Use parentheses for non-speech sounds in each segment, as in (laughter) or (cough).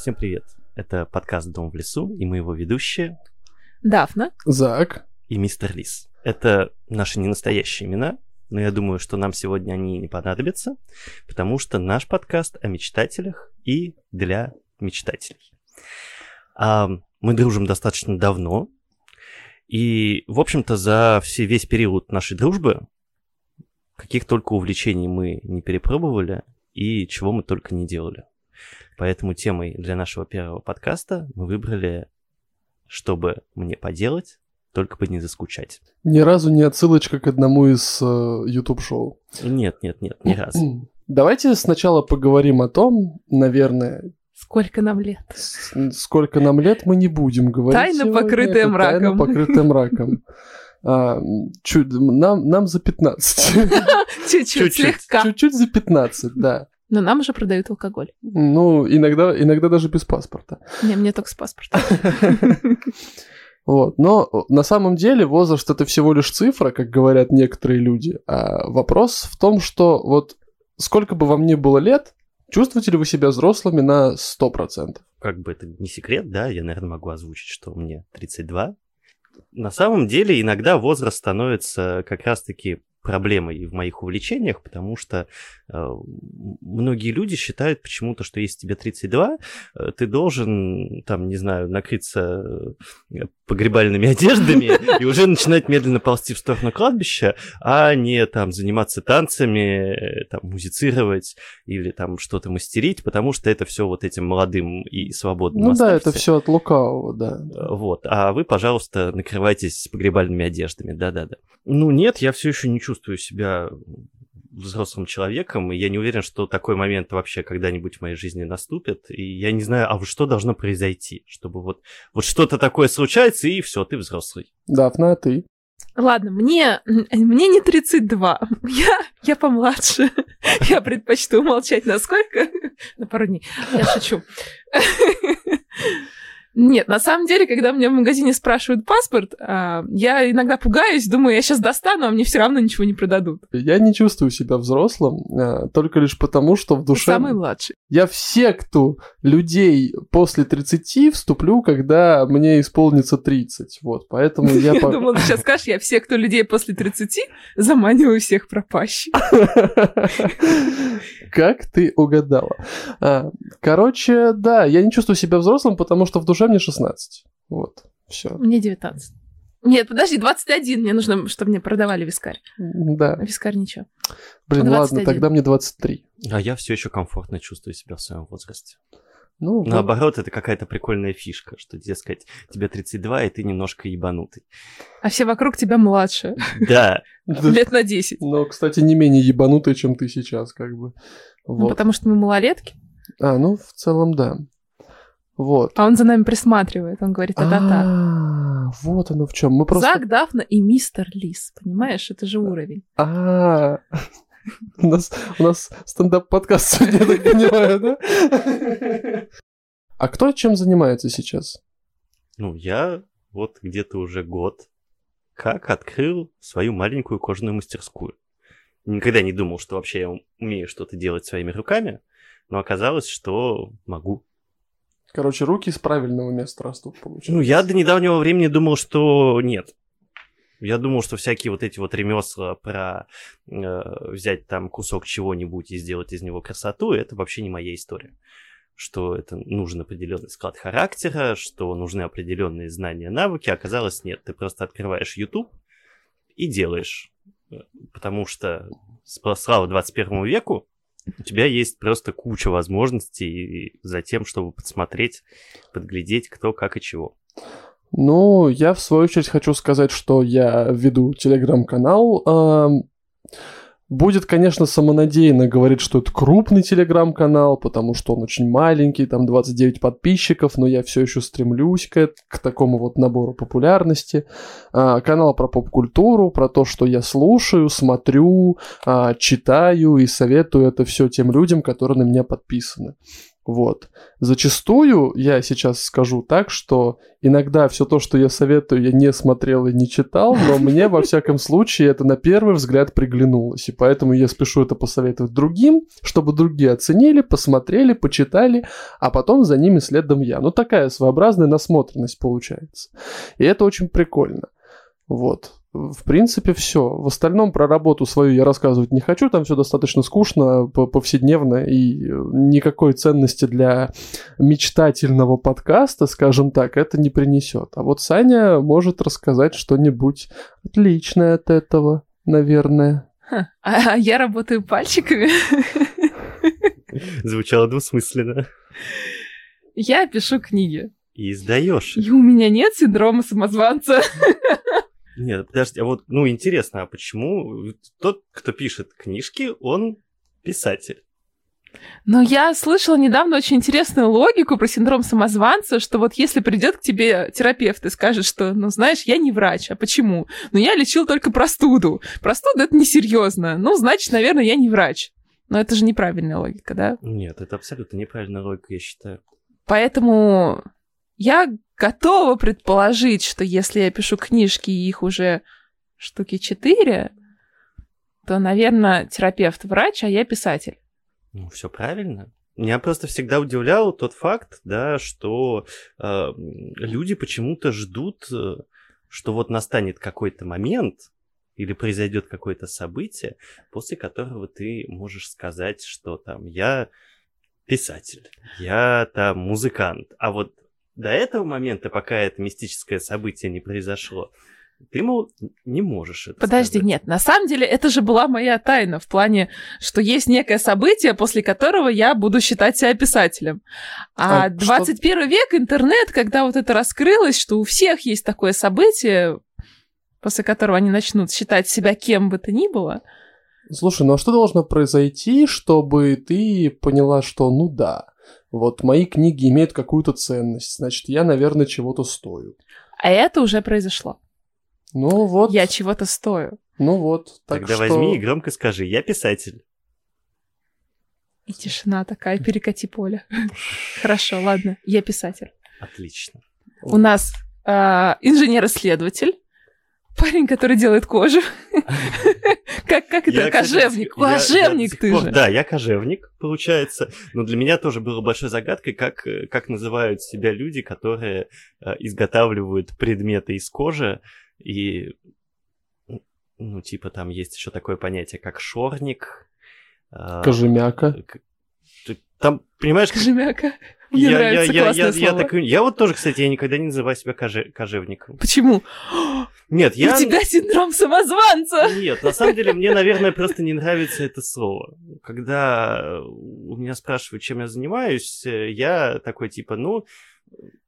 Всем привет. Это подкаст «Дом в лесу» и мы его ведущие Дафна. Зак. и мистер Лис. Это наши ненастоящие имена, но я думаю, что нам сегодня они не понадобятся, потому что наш подкаст о мечтателях и для мечтателей. А, мы дружим достаточно давно, и, в общем-то, за все, весь период нашей дружбы каких только увлечений мы не перепробовали и чего мы только не делали. Поэтому темой для нашего первого подкаста мы выбрали, чтобы мне поделать, только бы не заскучать. Ни разу не отсылочка к одному из э, YouTube-шоу. Нет, нет, нет, ни разу. (clears throat) Давайте сначала поговорим о том, наверное, Сколько нам лет? сколько нам лет мы не будем говорить. Тайна, сегодня. покрытая Это мраком. Тайна, покрытая мраком. А, чуть, нам, нам за 15. (laughs) Чуть-чуть, Чуть-чуть. слегка. Чуть-чуть за 15, да. Но нам уже продают алкоголь. Ну, иногда, иногда даже без паспорта. Не, мне только с паспортом. (laughs) Вот. Но на самом деле возраст это всего лишь цифра, как говорят некоторые люди. А вопрос в том, что вот сколько бы вам ни было лет, чувствуете ли вы себя взрослыми на 100%? Как бы это не секрет, да, я, наверное, могу озвучить, что мне 32. На самом деле, иногда возраст становится как раз-таки проблемой в моих увлечениях, потому что э, многие люди считают почему-то, что если тебе 32, э, ты должен, там, не знаю, накрыться э, погребальными (laughs) одеждами и уже начинать медленно ползти в сторону кладбища, а не там заниматься танцами, э, там, музицировать или там что-то мастерить, потому что это все вот этим молодым и свободным Ну да, это все от лукавого, да. Э, Вот. А вы, пожалуйста, накрывайтесь погребальными одеждами. Да-да-да. Ну нет, я все еще не чувствую себя взрослым человеком, и я не уверен, что такой момент вообще когда-нибудь в моей жизни наступит. И я не знаю, а вот что должно произойти, чтобы вот, вот что-то такое случается, и все, ты взрослый. Дафна, а ты? Ладно, мне, мне не 32. Я, я помладше. (laughs) Я предпочту умолчать на сколько? (laughs) На пару дней. Я шучу. (laughs) Нет, на самом деле, когда меня в магазине спрашивают паспорт, а, я иногда пугаюсь, думаю, я сейчас достану, а мне все равно ничего не продадут. Я не чувствую себя взрослым, а, только лишь потому, что в Ты душе... самый младший. Я в секту людей после 30 вступлю, когда мне исполнится 30. Вот, поэтому я... (laughs) Я думала, ты сейчас скажешь, я все, кто людей после 30, заманиваю всех пропащих. (laughs) Как ты угадала? А, Короче, да, я не чувствую себя взрослым, потому что в душе мне 16. Вот, все. Мне 19. Нет, подожди, 21. Мне нужно, чтобы мне продавали вискарь. Да. А вискарь ничего. Блин, 21. ладно, тогда мне 23. А я все еще комфортно чувствую себя в своем возрасте. Ну, да. Наоборот, это какая-то прикольная фишка, что, дескать, тебе 32, и ты немножко ебанутый. А все вокруг тебя младше. Да, Да. (laughs) Лет на 10. Но, кстати, не менее ебанутый, чем ты сейчас, как бы. Ну, потому что мы малолетки. А, ну, в целом, да. Вот. А он за нами присматривает. Он говорит, та-та-та. Вот оно в чем. Мы просто... Зак, Дафна и мистер Лис. Понимаешь, это же уровень. А, у нас, у нас стендап-подкаст сегодня, я так понимаю, да? А кто чем занимается сейчас? ну я вот где-то уже год как открыл свою маленькую кожаную мастерскую. Никогда не думал, что вообще я умею что-то делать своими руками, но оказалось, что могу. Короче, руки с правильного места растут, получается. Ну, я до недавнего времени думал, что нет. Я думал, что всякие вот эти вот ремесла про э, взять там кусок чего-нибудь и сделать из него красоту, это вообще не моя история. Что это нужен определенный склад характера, что нужны определенные знания, навыки. Оказалось, нет. Ты просто открываешь YouTube и делаешь. Потому что, слава 21 веку, у тебя есть просто куча возможностей за тем, чтобы подсмотреть, подглядеть, кто, как и чего. Ну, я в свою очередь хочу сказать, что я веду телеграм-канал. Ам, Будет, конечно, самонадеянно говорить, что это крупный телеграм-канал, потому что он очень маленький, там 29 подписчиков, но я все еще стремлюсь к, к такому вот набору популярности. А, канал про поп-культуру, про то, что я слушаю, смотрю, а, читаю и советую это все тем людям, которые на меня подписаны. Вот. Зачастую я сейчас скажу так, что иногда все то, что я советую, я не смотрел и не читал, но мне, во всяком случае, это на первый взгляд приглянулось. И поэтому я спешу это посоветовать другим, чтобы другие оценили, посмотрели, почитали, а потом за ними следом я. Ну, такая своеобразная насмотренность получается. И это очень прикольно. Вот. В принципе, все. В остальном про работу свою я рассказывать не хочу. Там все достаточно скучно, повседневно, и э, никакой ценности для мечтательного подкаста, скажем так, это не принесет. А вот Саня может рассказать что-нибудь отличное от этого, наверное. Ха, а я работаю пальчиками. Звучало двусмысленно. Я пишу книги. И издаешь. И у меня нет синдрома самозванца. Нет, подожди, а вот, ну, интересно, а почему тот, кто пишет книжки, он писатель? Но я слышала недавно очень интересную логику про синдром самозванца, что вот если придет к тебе терапевт и скажет, что, ну, знаешь, я не врач, а почему? Ну, я лечил только простуду. Простуда — это несерьезно. Ну, значит, наверное, я не врач. Но это же неправильная логика, да? Нет, это абсолютно неправильная логика, я считаю. Поэтому я готова предположить, что если я пишу книжки, и их уже штуки четыре, то, наверное, терапевт врач, а я писатель. Ну, все правильно. Меня просто всегда удивлял тот факт, да, что э, люди почему-то ждут, э, что вот настанет какой-то момент или произойдет какое-то событие, после которого ты можешь сказать, что там я писатель, я там музыкант, а вот до этого момента, пока это мистическое событие не произошло, ты, мол, не можешь это Подожди, сказать. нет, на самом деле это же была моя тайна в плане, что есть некое событие, после которого я буду считать себя писателем. А, а 21 что... век, интернет, когда вот это раскрылось, что у всех есть такое событие, после которого они начнут считать себя кем бы то ни было. Слушай, ну а что должно произойти, чтобы ты поняла, что ну да, вот мои книги имеют какую-то ценность, значит, я, наверное, чего-то стою. А это уже произошло. Ну вот. Я чего-то стою. Ну вот. Так Тогда что... возьми и громко скажи, я писатель. И тишина такая, перекати поле. Хорошо, ладно, я писатель. Отлично. У нас а, инженер-исследователь, парень, который делает кожу. (laughs) Как, как это? Я, кожевник. Кстати, кожевник я, ты пор, же. Да, я кожевник, получается. Но для меня тоже было большой загадкой, как, как называют себя люди, которые э, изготавливают предметы из кожи. И, ну, типа, там есть еще такое понятие, как шорник. Э, Кожемяка. Там, понимаешь... Кожемяка. Мне я, нравится я, классное я, слово. Я, так, я вот тоже, кстати, я никогда не называю себя коже, кожевником. Почему? Нет, я... У тебя синдром самозванца! Нет, на самом деле мне, наверное, просто не нравится это слово. Когда у меня спрашивают, чем я занимаюсь, я такой типа, ну,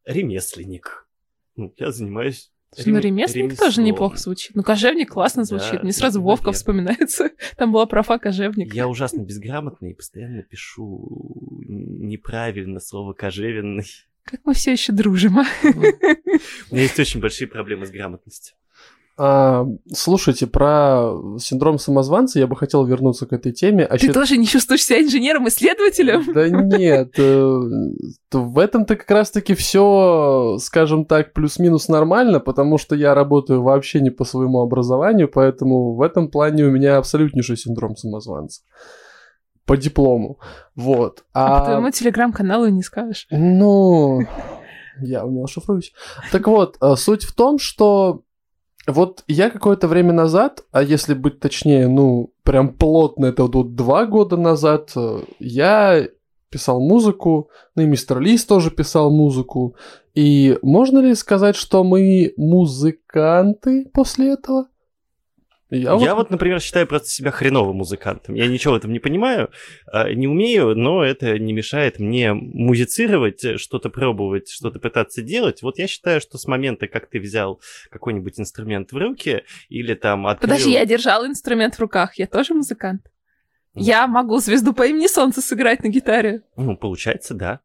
ремесленник. Ну, я занимаюсь ну, ремесленник ремеслом. тоже неплохо звучит. Ну, кожевник классно звучит. Да, Мне сразу да, Вовка наверное. вспоминается. (laughs) Там была профа кожевник. Я ужасно безграмотный и постоянно пишу неправильно слово кожевенный. Как мы все еще дружим, а? (laughs) У меня есть очень большие проблемы с грамотностью. А, слушайте, про синдром самозванца я бы хотел вернуться к этой теме. А Ты чет... тоже не чувствуешь себя инженером-исследователем? Да нет, (laughs) э, в этом-то как раз-таки все, скажем так, плюс-минус нормально, потому что я работаю вообще не по своему образованию, поэтому в этом плане у меня абсолютнейший синдром самозванца по диплому. Вот. А, а по твоему телеграм-каналу не скажешь. Ну, я умел шифруюсь. Так вот, э, суть в том, что вот я какое-то время назад, а если быть точнее, ну, прям плотно, это вот два года назад, э, я писал музыку, ну и мистер Лис тоже писал музыку. И можно ли сказать, что мы музыканты после этого? Я, я вот... вот, например, считаю просто себя хреновым музыкантом. Я ничего в этом не понимаю, а, не умею, но это не мешает мне музицировать, что-то пробовать, что-то пытаться делать. Вот я считаю, что с момента, как ты взял какой-нибудь инструмент в руки или там открыл... Подожди, я держал инструмент в руках, я тоже музыкант. Я могу звезду по имени Солнце сыграть на гитаре. Ну, получается, да.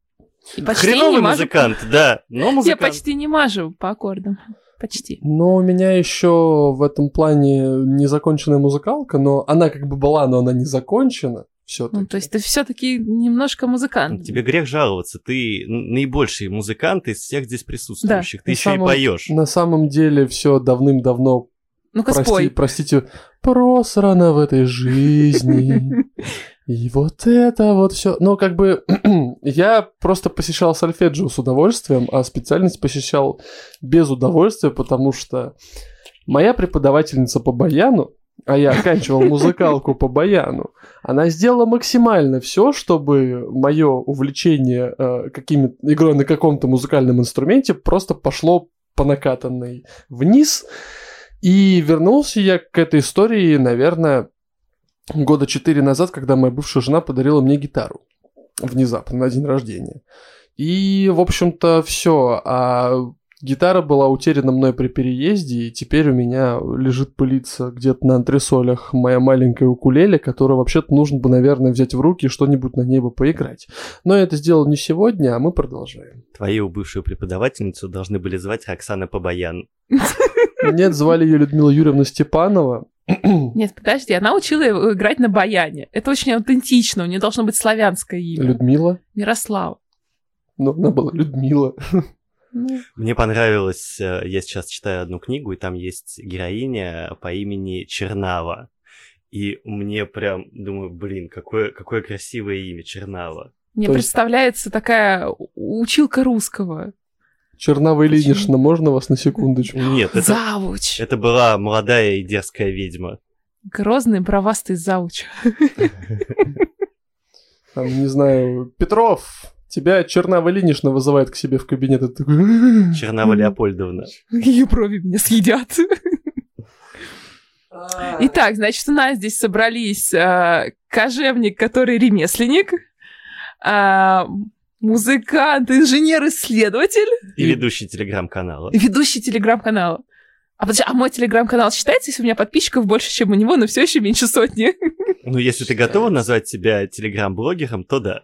И почти Хреновый не музыкант, мажу... да, но музыкант. Я почти не мажу по аккордам. Почти. Но у меня еще в этом плане незаконченная музыкалка, но она как бы была, но она не закончена. все-таки. Ну, то есть ты все-таки немножко музыкант. Тебе грех жаловаться, ты наибольший музыкант из всех здесь присутствующих. Да. Ты еще самом, и поешь. На самом деле все давным-давно. Ну-ка прости, спой. Простите, просрано в этой жизни. (laughs) И вот это вот все. Ну, как бы (clears throat) я просто посещал сольфеджио с удовольствием, а специальность посещал без удовольствия, потому что моя преподавательница по баяну а я оканчивал (laughs) музыкалку по баяну, она сделала максимально все, чтобы мое увлечение э, какими игрой на каком-то музыкальном инструменте просто пошло по накатанной вниз. И вернулся я к этой истории, наверное, года четыре назад, когда моя бывшая жена подарила мне гитару внезапно на день рождения. И, в общем-то, все. А Гитара была утеряна мной при переезде, и теперь у меня лежит пылиться где-то на антресолях моя маленькая укулеле, которую вообще-то нужно бы, наверное, взять в руки и что-нибудь на ней бы поиграть. Но я это сделал не сегодня, а мы продолжаем. Твою бывшую преподавательницу должны были звать Оксана Побаян. Нет, звали ее Людмила Юрьевна Степанова. (clears throat) Нет, подожди, она учила играть на баяне. Это очень аутентично, у нее должно быть славянское имя. Людмила? Ярослава. Но она была Людмила. Ну. Мне понравилось, э, я сейчас читаю одну книгу, и там есть героиня по имени Чернава. И мне прям, думаю, блин, какое, какое красивое имя, Чернава. Мне То представляется есть... такая училка русского. Чернава Ильинична, можно вас на секундочку? Нет, это, Завуч. это была молодая и дерзкая ведьма. Грозный бровастый завуч. (laughs) Там, не знаю, Петров, Тебя Чернава Ильинична вызывает к себе в кабинет. И такой... Чернава Леопольдовна. Ее брови меня съедят. Итак, значит, у нас здесь собрались э, кожевник, который ремесленник, э, музыкант, инженер-исследователь. И ведущий телеграм-канала. Ведущий телеграм-канала. А, подожди, а мой телеграм-канал считается, если у меня подписчиков больше, чем у него, но все еще меньше сотни? Ну, если ты готова назвать себя телеграм-блогером, то да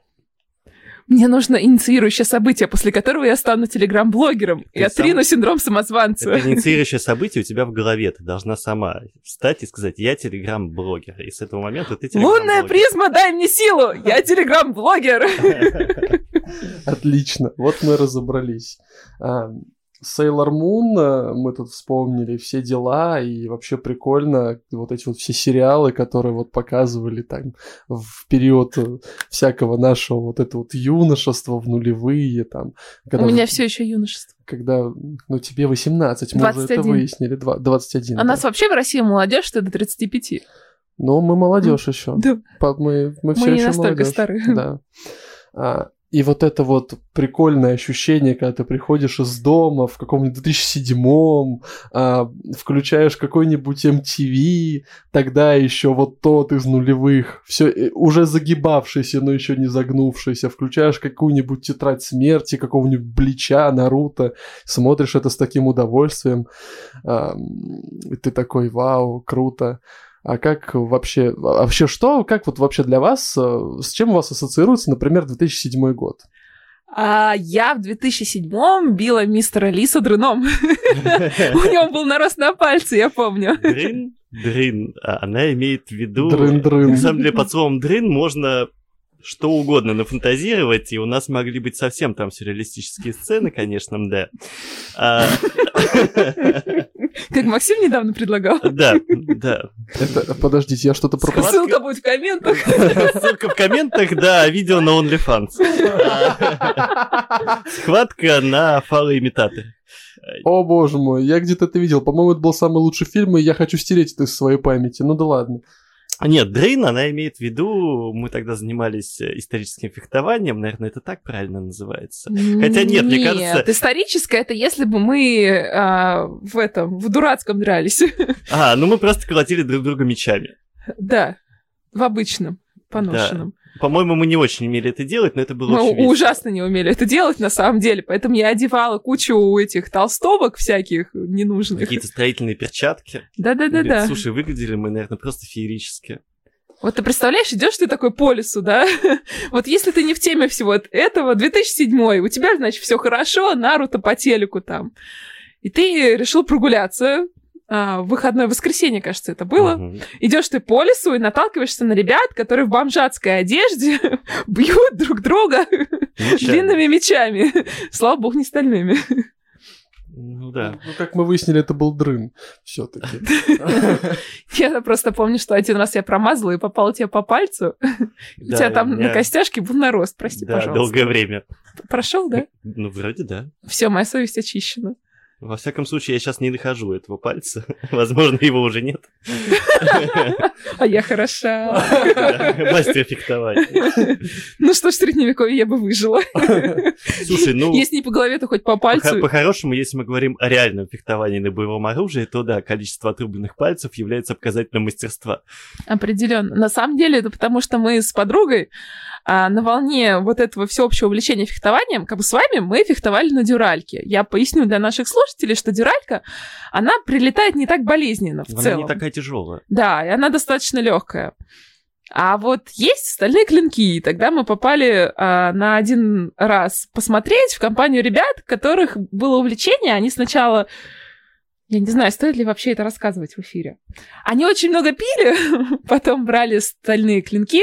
мне нужно инициирующее событие, после которого я стану телеграм-блогером и отрину сам... синдром самозванца. Это инициирующее событие у тебя в голове. Ты должна сама встать и сказать, я телеграм-блогер. И с этого момента ты телеграм Лунная призма, дай мне силу! Я телеграм-блогер! (laughs) Отлично. Вот мы разобрались. Sailor Moon, э, мы тут вспомнили все дела, и вообще прикольно вот эти вот все сериалы, которые вот показывали там в период э, всякого нашего вот это вот юношества в нулевые там. Когда, У меня все еще юношество. Когда, ну, тебе 18, мы 21. уже это выяснили, 20, А да. нас вообще в России молодежь, что до 35. Ну, мы молодежь еще. Да. Мы, мы все мы еще молодежь. старые. Да. А, и вот это вот прикольное ощущение, когда ты приходишь из дома в каком-нибудь 2007-м, а, включаешь какой-нибудь MTV, тогда еще вот тот из нулевых, все э, уже загибавшийся, но еще не загнувшийся, включаешь какую-нибудь тетрадь смерти, какого-нибудь Блича, Наруто, смотришь это с таким удовольствием, а, и ты такой, вау, круто. А как вообще, а вообще что, как вот вообще для вас, э, с чем у вас ассоциируется, например, 2007 год? А я в 2007-м била мистера Лиса дрыном. (laughs) У него был нарост на пальце, я помню. Дрын? Дрын. А она имеет в виду... Дрын-дрын. На самом деле, под словом дрын можно что угодно нафантазировать, и у нас могли быть совсем там сюрреалистические сцены, конечно, да. А, как Максим недавно предлагал. Да, да. Это, подождите, я что-то пропустил. Ссылка будет в комментах. Ссылка в комментах, да, видео на OnlyFans. Схватка на фалоимитаторе. О боже мой, я где-то это видел. По-моему, это был самый лучший фильм, и я хочу стереть это из своей памяти. Ну да ладно. А нет, Дрейн, она имеет в виду, мы тогда занимались э, историческим фехтованием, наверное, это так правильно называется. Хотя нет, нет мне кажется... Нет, историческое это если бы мы а, в этом, в дурацком дрались. (laughs) А, ну мы просто колотили друг друга мечами. Да, в обычном, поношенном. Да. По-моему, мы не очень умели это делать, но это было мы очень весело. ужасно не умели это делать, на самом деле. Поэтому я одевала кучу этих толстовок всяких ненужных. Какие-то строительные перчатки. Да-да-да-да. Слушай, выглядели мы, наверное, просто феерически. Вот ты представляешь, идешь ты такой по лесу, да? (laughs) вот если ты не в теме всего этого, 2007 у тебя, значит, все хорошо, Наруто по телеку там. И ты решил прогуляться, а, в выходное воскресенье, кажется, это было. Мгм. Идешь ты по лесу и наталкиваешься на ребят, которые в бомжатской одежде (laughs) бьют друг друга Мечами. длинными мечами. Слава богу, не стальными. Ну да. Ну, как мы выяснили, это был дрын все-таки. (laughs) Я просто помню, что один раз я промазала и попала тебе по пальцу. У тебя там на костяшке был нарост, прости, Да, пожалуйста. долгое время. Прошел, да? Ну, вроде да. Все, моя совесть очищена. Во всяком случае, я сейчас не нахожу этого пальца. (laughs) Возможно, его уже нет. (laughs) А я хороша. Мастер фехтования. (laughs) Ну что ж, в средневековье я бы выжила. Слушай, ну, Если не по голове, то хоть по по- пальцу. по-хорошему, если мы говорим о реальном фехтовании на боевом оружии, то да, количество отрубленных пальцев является показателем мастерства. Определенно. На самом деле, это потому что мы с подругой а, на волне вот этого всеобщего увлечения фехтованием, как бы с вами мы фехтовали на дюральке. Я поясню для наших слушателей, что дюралька, она прилетает не так болезненно в Она целом. не такая тяжелая. Да, и она достаточно легкая. А вот есть стальные клинки, и тогда мы попали а, на один раз посмотреть в компанию ребят, у которых было увлечение. Они сначала я не знаю, стоит ли вообще это рассказывать в эфире. Они очень много пили, (laughs) потом брали стальные клинки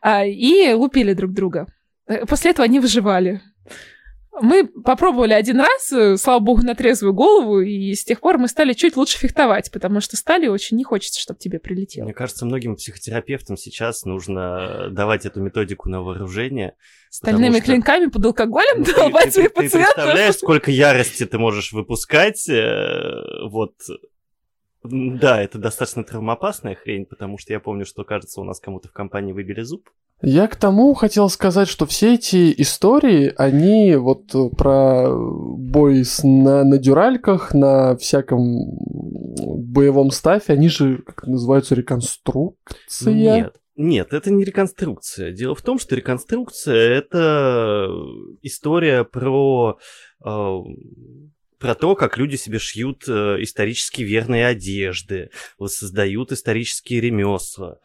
а, и лупили друг друга. Э, После этого они выживали. Мы попробовали один раз, э, слава богу, на трезвую голову, и с тех пор мы стали чуть лучше фехтовать, потому что стали очень не хочется, чтобы тебе прилетело. Мне кажется, многим психотерапевтам сейчас нужно давать эту методику на вооружение. Стальными что- клинками под алкоголем Ну, ты- долбать ты- своих ты пациентов. представляешь, сколько ярости ты можешь выпускать? э, Вот. Да, это достаточно травмоопасная хрень, потому что я помню, что, кажется, у нас кому-то в компании выбили зуб. Я к тому хотел сказать, что все эти истории, они вот э, про бой с, на, на дюральках, на всяком боевом стафе, они же, как называются, реконструкция. Нет. Нет, это не реконструкция. Дело в том, что реконструкция это история про, э, про то, как люди себе шьют э, исторически верные одежды, воссоздают исторические ремесла,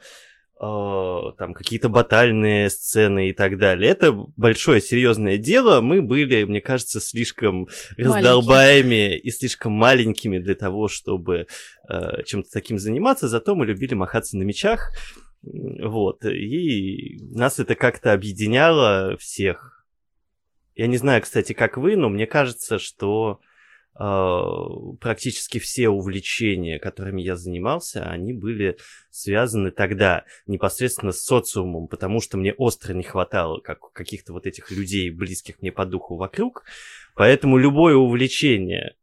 там какие-то батальные сцены и так далее. Это большое серьезное дело. Мы были, мне кажется, слишком раздолбаями и слишком маленькими для того, чтобы э, чем-то таким заниматься. Зато мы любили махаться на мечах. Вот. И нас это как-то объединяло всех. Я не знаю, кстати, как вы, но мне кажется, что э, практически все увлечения, которыми я занимался, они были связаны тогда непосредственно с социумом, потому что мне остро не хватало как, каких-то вот этих людей, близких мне по духу вокруг. Поэтому любое увлечение,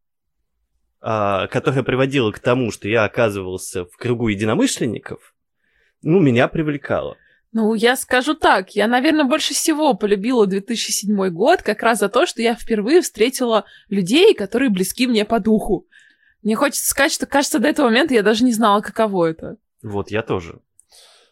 а, которое приводило к тому, что я оказывался в кругу единомышленников, ну, меня привлекало. Ну, я скажу так, я, наверное, больше всего полюбила 2007 год как раз за то, что я впервые встретила людей, которые близки мне по духу. Мне хочется сказать, что, кажется, до этого момента я даже не знала, каково это. Вот, я тоже.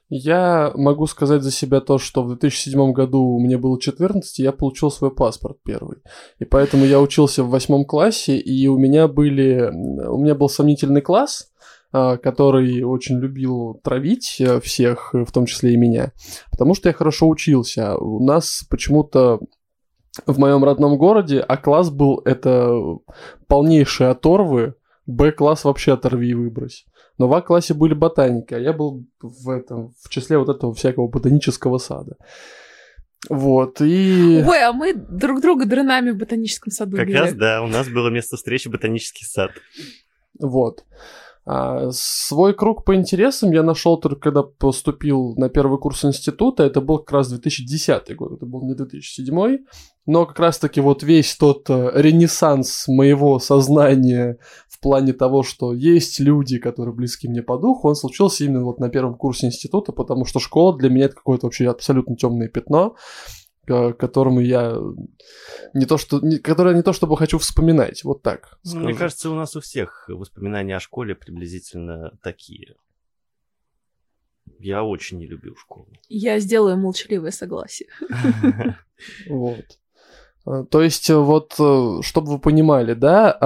Я могу сказать за себя то, что в 2007 году мне было 14, и я получил свой паспорт первый. И поэтому я учился в восьмом классе, и у меня были... У меня был сомнительный класс, который очень любил травить э, всех, э, в том числе и меня, потому что я хорошо учился. У нас почему-то в моем родном городе А-класс был это полнейшие оторвы, Б-класс вообще оторви и выбрось. Но в А-классе были ботаники, а я был в этом, в числе вот этого всякого ботанического сада. Вот, и... Ой, а мы друг друга дрынами в ботаническом саду Как били. раз, да, у нас было место встречи ботанический сад. Вот. А, свой круг по интересам я нашел только когда поступил на первый курс института. Это был как раз 2010 год, это был не 2007. Но как раз-таки вот весь тот э, ренессанс моего сознания в плане того, что есть люди, которые близки мне по духу, он случился именно вот на первом курсе института, потому что школа для меня это какое-то вообще абсолютно темное пятно, к которому я не то что, не, которое не то чтобы хочу вспоминать, вот так. Ну, Мне скажу. кажется, у нас у всех воспоминания о школе приблизительно такие. Я очень не любил школу. Я сделаю молчаливое согласие. (laughs) Вот. А, То есть, э, вот, э, чтобы вы понимали, да,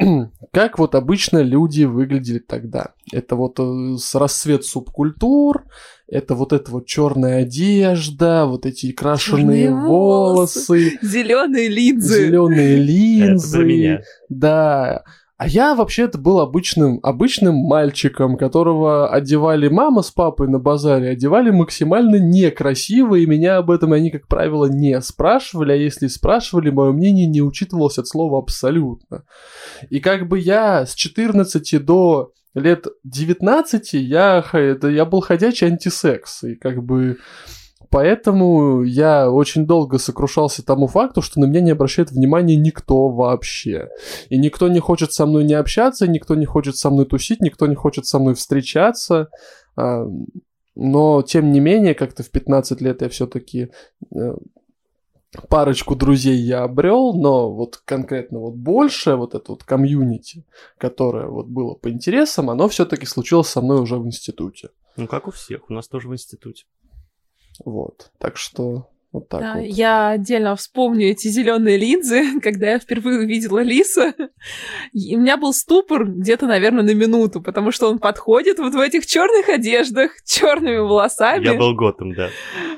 (clears throat) как вот обычно люди выглядели тогда. Это вот э, с расцвет субкультур, это вот эта вот черная одежда, вот эти крашеные волосы. волосы, Зеленые линзы. зеленые (laughs) Это про линзы. меня. Да. А я вообще-то был обычным, обычным мальчиком, которого одевали мама с папой на базаре, одевали максимально некрасиво, и меня об этом они, как правило, не спрашивали, а если спрашивали, мое мнение не учитывалось от слова абсолютно. И как бы я с 14 до лет 19 я, это, я был ходячий антисекс, и как бы Поэтому я очень долго сокрушался тому факту, что на меня не обращает внимания никто вообще. И никто не хочет со мной не общаться, никто не хочет со мной тусить, никто не хочет со мной встречаться. А, но, тем не менее, как-то в 15 лет я все-таки э, парочку друзей я обрел, но вот конкретно вот больше вот это вот комьюнити, которое вот было по интересам, оно все-таки случилось со мной уже в институте. Ну, как у всех, у нас тоже в институте. Вот. Так что вот так да, вот. Я отдельно вспомню эти зеленые линзы, (laughs) когда я впервые увидела лиса. И у меня был ступор где-то, наверное, на минуту, потому что он подходит вот в этих черных одеждах, (laughs) черными волосами. Я был готом, да.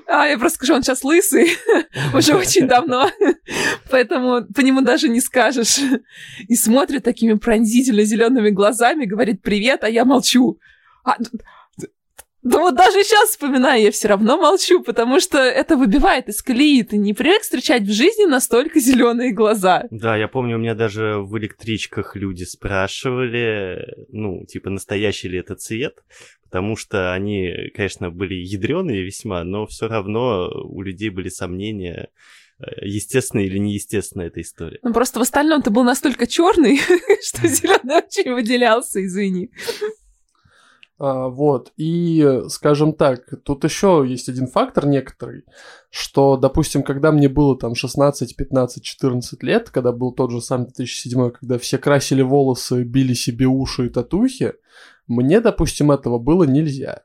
А, я просто скажу, он сейчас лысый, (laughs) уже очень давно, поэтому по нему даже не скажешь. И смотрит такими пронзительно зелеными глазами, говорит привет, а я молчу. А, да вот даже сейчас вспоминаю, я все равно молчу, потому что это выбивает из колеи. Ты не привык встречать в жизни настолько зеленые глаза. Да, я помню, у меня даже в электричках люди спрашивали, ну, типа, настоящий ли это цвет, потому что они, конечно, были ядреные весьма, но все равно у людей были сомнения, э, естественно или неестественно эта история. Ну просто в остальном ты был настолько черный, (laughs) что зеленый очень выделялся, извини. А, вот, и, скажем так, тут еще есть один фактор некоторый, что, допустим, когда мне было там 16, 15, 14 лет, когда был тот же самый 2007, когда все красили волосы, били себе уши и татухи, мне, допустим, этого было нельзя.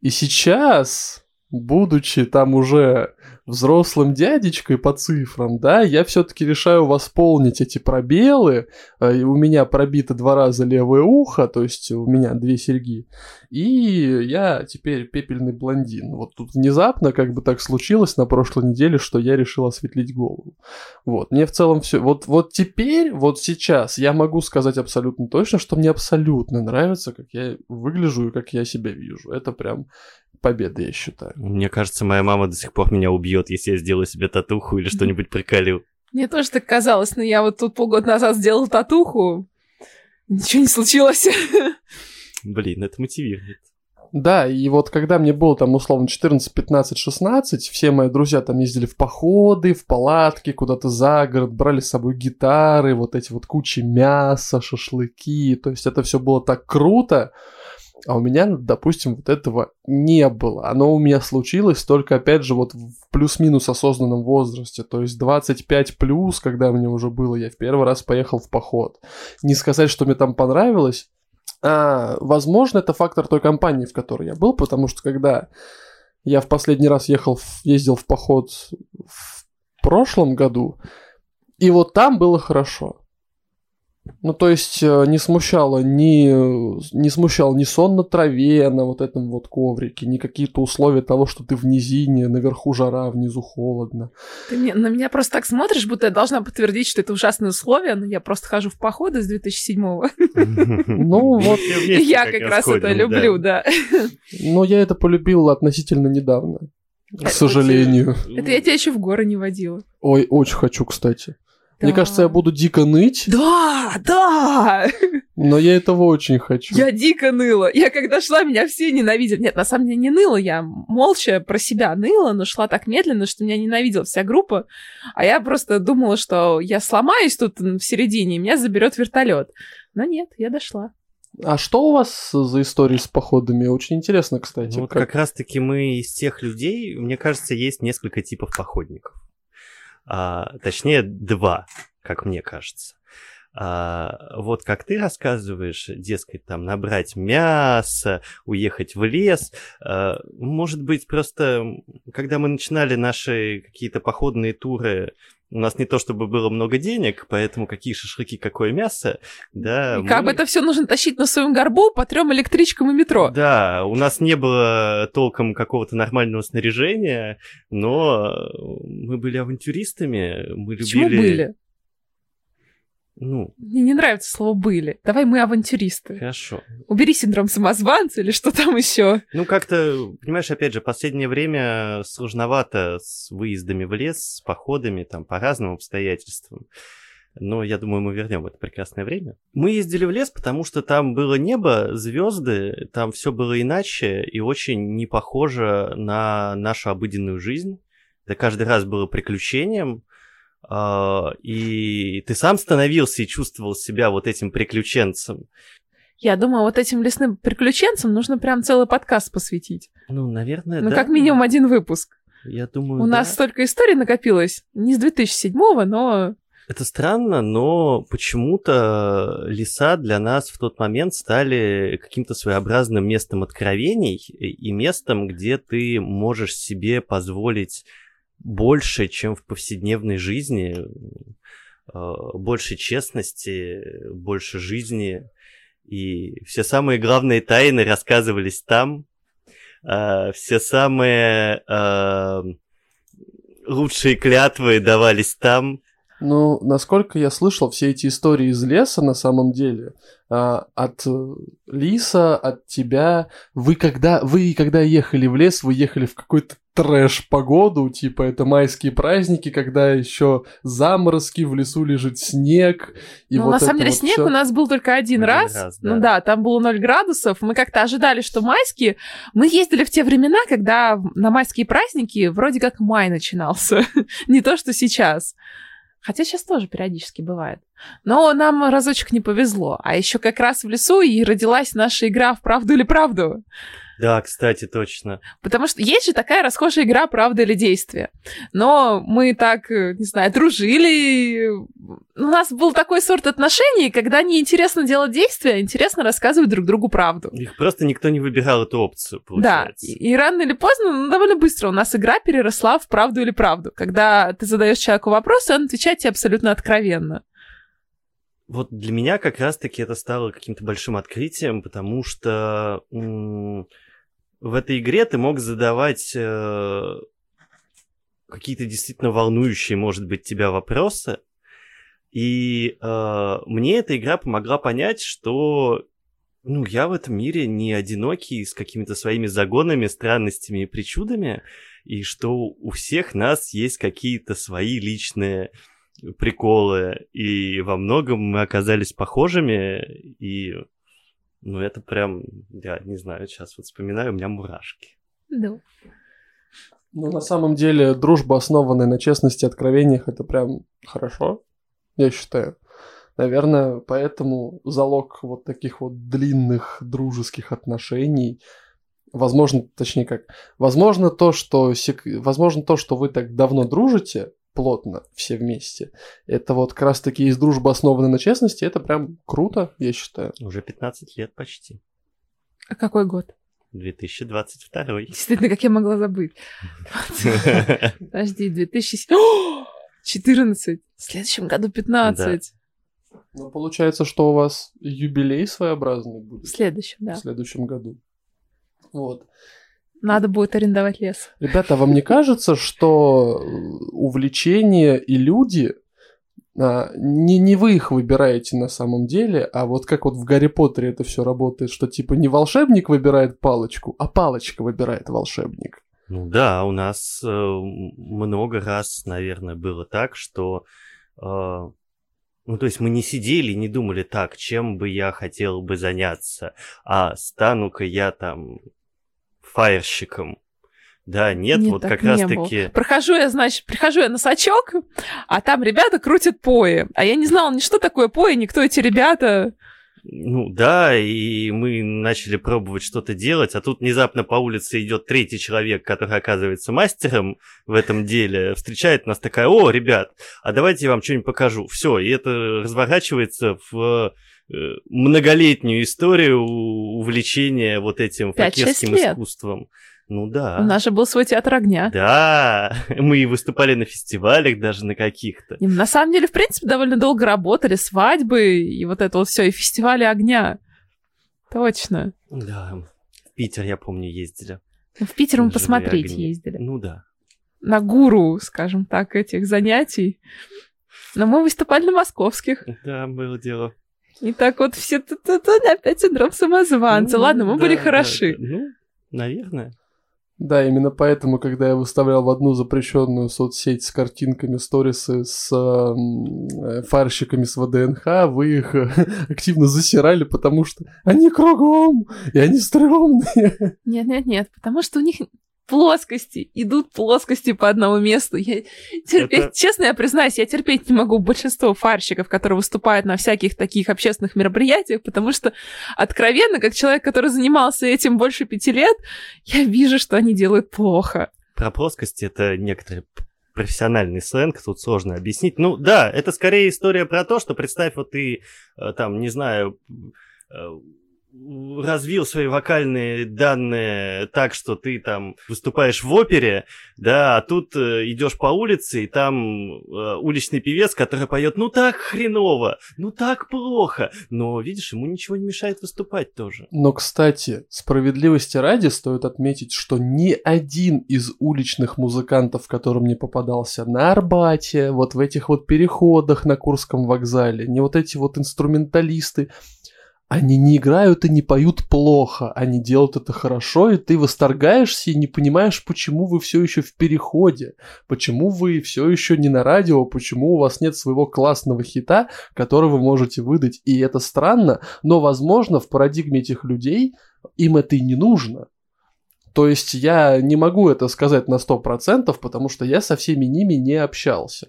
И сейчас, будучи там уже взрослым дядечкой по цифрам, да, я все-таки решаю восполнить эти пробелы. Э, и у меня пробито два раза левое ухо, то есть у меня две серьги. И я теперь пепельный блондин. Вот тут внезапно как бы так случилось на прошлой неделе, что я решил осветлить голову. Вот, мне в целом все. Вот, вот теперь, вот сейчас я могу сказать абсолютно точно, что мне абсолютно нравится, как я выгляжу и как я себя вижу. Это прям победа, я считаю. Мне кажется, моя мама до сих пор меня убьет, если я сделаю себе татуху или что-нибудь (laughs) приколю. Мне тоже так казалось, но я вот тут полгода назад сделала татуху, ничего не случилось. (laughs) Блин, это мотивирует. Да, и вот когда мне было там условно 14, 15, 16, все мои друзья там ездили в походы, в палатки, куда-то за город, брали с собой гитары, вот эти вот кучи мяса, шашлыки, то есть это все было так круто, а у меня, допустим, вот этого не было. Оно у меня случилось только, опять же, вот в плюс-минус осознанном возрасте. То есть 25 плюс, когда мне уже было, я в первый раз поехал в поход. Не сказать, что мне там понравилось. А, возможно, это фактор той компании, в которой я был, потому что когда я в последний раз ехал, ездил в поход в прошлом году, и вот там было хорошо. Ну, то есть э, не смущало ни, не смущал ни сон на траве, на вот этом вот коврике, ни какие-то условия того, что ты в низине, наверху жара, внизу холодно. Ты мне, на меня просто так смотришь, будто я должна подтвердить, что это ужасные условия, но я просто хожу в походы с 2007-го. (laughs) Ну, вот. Я как раз это люблю, да. Но я это полюбил относительно недавно. К сожалению. Это я тебя еще в горы не водила. Ой, очень хочу, кстати. Да. Мне кажется, я буду дико ныть. Да, да. Но я этого очень хочу. Я дико ныла. Я когда шла, меня все ненавидели. Нет, на самом деле не ныла, я молча про себя ныла, но шла так медленно, что меня ненавидела вся группа. А я просто думала, что я сломаюсь тут в середине, и меня заберет вертолет. Но нет, я дошла. А что у вас за истории с походами? Очень интересно, кстати. Ну, вот как... как раз-таки мы из тех людей, мне кажется, есть несколько типов походников а, точнее два, как мне кажется. А, вот как ты рассказываешь, дескать, там набрать мясо, уехать в лес. А, может быть, просто когда мы начинали наши какие-то походные туры, у нас не то чтобы было много денег, поэтому какие шашлыки, какое мясо, да. И мы... как бы это все нужно тащить на своем горбу по трем электричкам и метро. Да, у нас не было толком какого-то нормального снаряжения, но мы были авантюристами, мы любили... Почему были? Ну, Мне не нравится слово «были». Давай мы авантюристы. хорошо. Убери синдром самозванца или что там еще. Ну, как-то, понимаешь, опять же, последнее время сложновато с выездами в лес, с походами, там, по разным обстоятельствам. Но я думаю, мы вернем это прекрасное время. Мы ездили в лес, потому что там было небо, звезды, там все было иначе и очень не похоже на нашу обыденную жизнь. Это каждый раз было приключением, и ты сам становился и чувствовал себя вот этим приключенцем. Я думаю, вот этим лесным приключенцам нужно прям целый подкаст посвятить. Ну, наверное, Ну, да. как минимум один выпуск. Я думаю, У да. нас столько историй накопилось. Не с 2007-го, но... Это странно, но почему-то леса для нас в тот момент стали каким-то своеобразным местом откровений и местом, где ты можешь себе позволить больше, чем в повседневной жизни, э, больше честности, больше жизни. И все самые главные тайны рассказывались там, э, все самые э, лучшие клятвы давались там. Ну, насколько я слышал, все эти истории из леса на самом деле а, от Лиса, от тебя. Вы когда, вы когда ехали в лес, вы ехали в какой-то трэш-погоду, типа это майские праздники, когда еще заморозки, в лесу лежит снег. И ну, вот на самом деле вот снег всё. у нас был только один, Один раз. раз, да. Ну да, там было 0 градусов. Мы как-то ожидали, что майские... Мы ездили в те времена, когда на майские праздники вроде как май начинался. (laughs) Не то, что сейчас. Хотя сейчас тоже периодически бывает. Но нам разочек не повезло. А еще как раз в лесу и родилась наша игра в правду или правду. Да, кстати, точно. Потому что есть же такая расхожая игра «Правда или действие». Но мы так, э, не знаю, дружили. У нас был такой сорт отношений, когда не интересно делать действия, а интересно рассказывать друг другу правду. Их просто никто не выбирал эту опцию, Да, получается. и, и рано или поздно, ну, довольно быстро у нас игра переросла в правду или правду. Когда ты задаешь человеку вопрос, и он отвечает тебе абсолютно откровенно. Вот для меня как раз-таки это стало каким-то большим открытием, потому что м, в этой игре ты мог задавать э, какие-то действительно волнующие, может быть, тебя вопросы. И э, мне эта игра помогла понять, что ну, я в этом мире не одинокий с какими-то своими загонами, странностями и причудами, и что у всех нас есть какие-то свои личные приколы, и во многом мы оказались похожими, и ну это прям, я не знаю, сейчас вот вспоминаю, у меня мурашки. Да. Ну, на самом деле, дружба, основанная на честности и откровениях, это прям хорошо, я считаю. Наверное, поэтому залог вот таких вот длинных дружеских отношений, возможно, точнее как, возможно то, что, сек- возможно то, что вы так давно дружите, плотно все вместе, это вот как раз таки из дружбы, основанной на честности, это прям круто, я считаю. Уже 15 лет почти. А какой год? 2022. Действительно, как я могла забыть? (laughs) Подожди, 2014. (gasps) В следующем году 15. Ну, получается, что у вас юбилей своеобразный будет В следующем, да. в следующем году. Вот. Надо будет арендовать лес. Ребята, а вам не кажется, что э, увлечения и люди а, не, не вы их выбираете на самом деле, а вот как вот в Гарри Поттере это все работает, что типа не волшебник выбирает палочку, а палочка выбирает волшебник. Ну да, у нас э, много раз, наверное, было так, что... э, ну, то есть мы не сидели и не думали, так, чем бы я хотел бы заняться, а стану-ка я там фаерщиком. Да, нет, Нет, вот как не раз-таки... Прохожу я, значит, прихожу я на сачок, а там ребята крутят пои. А я не знала ни что такое пои, ни кто эти ребята. Ну да, и мы начали пробовать что-то делать, а тут внезапно по улице идет третий человек, который оказывается мастером в этом деле, встречает нас такая, о, ребят, а давайте я вам что-нибудь покажу. Все, и это разворачивается в многолетнюю историю увлечения вот этим лет. искусством. Ну да. У нас же был свой театр огня. Да, (laughs) мы и выступали на фестивалях даже на каких-то. И на самом деле, в принципе, довольно долго работали, свадьбы и вот это вот все, и фестивали огня. Точно. Да, в Питер, я помню, ездили. Ну, В Питер мы посмотреть огни. ездили. Ну да. На гуру, скажем так, этих занятий. Но мы выступали на московских. Да, было дело. И так вот все тут опять синдром самозванца. Ну, Ладно, мы да, были хороши. да. Ну, наверное. Да, именно поэтому, когда я выставлял в одну запрещенную соцсеть с картинками сторисы с э, фарщиками с ВДНХ, вы их э, (laughs) активно засирали, потому что они кругом, и они стрёмные. Нет-нет-нет, потому что у них плоскости, идут плоскости по одному месту. Я терпеть, Это- (laughs) честно, я признаюсь, я терпеть не могу большинство фарщиков, которые выступают на всяких таких общественных мероприятиях, потому что откровенно, как человек, который занимался этим больше пяти лет, я вижу, что они делают плохо. Про плоскости это некоторые профессиональный сленг, тут сложно объяснить. Ну да, это скорее история про то, что представь, вот ты э, там, не знаю, э, развил свои вокальные данные так, что ты там выступаешь в опере, да, а тут э, идешь по улице, и там э, уличный певец, который поет, ну так хреново, ну так плохо, но, видишь, ему ничего не мешает выступать тоже. Но, кстати, справедливости ради стоит отметить, что ни один из уличных музыкантов, которым не попадался на Арбате, вот в этих вот переходах на Курском вокзале, не вот эти вот инструменталисты, они не играют и не поют плохо, они делают это хорошо, и ты восторгаешься и не понимаешь, почему вы все еще в переходе, почему вы все еще не на радио, почему у вас нет своего классного хита, который вы можете выдать. И это странно, но, возможно, в парадигме этих людей им это и не нужно. То есть я не могу это сказать на 100%, потому что я со всеми ними не общался.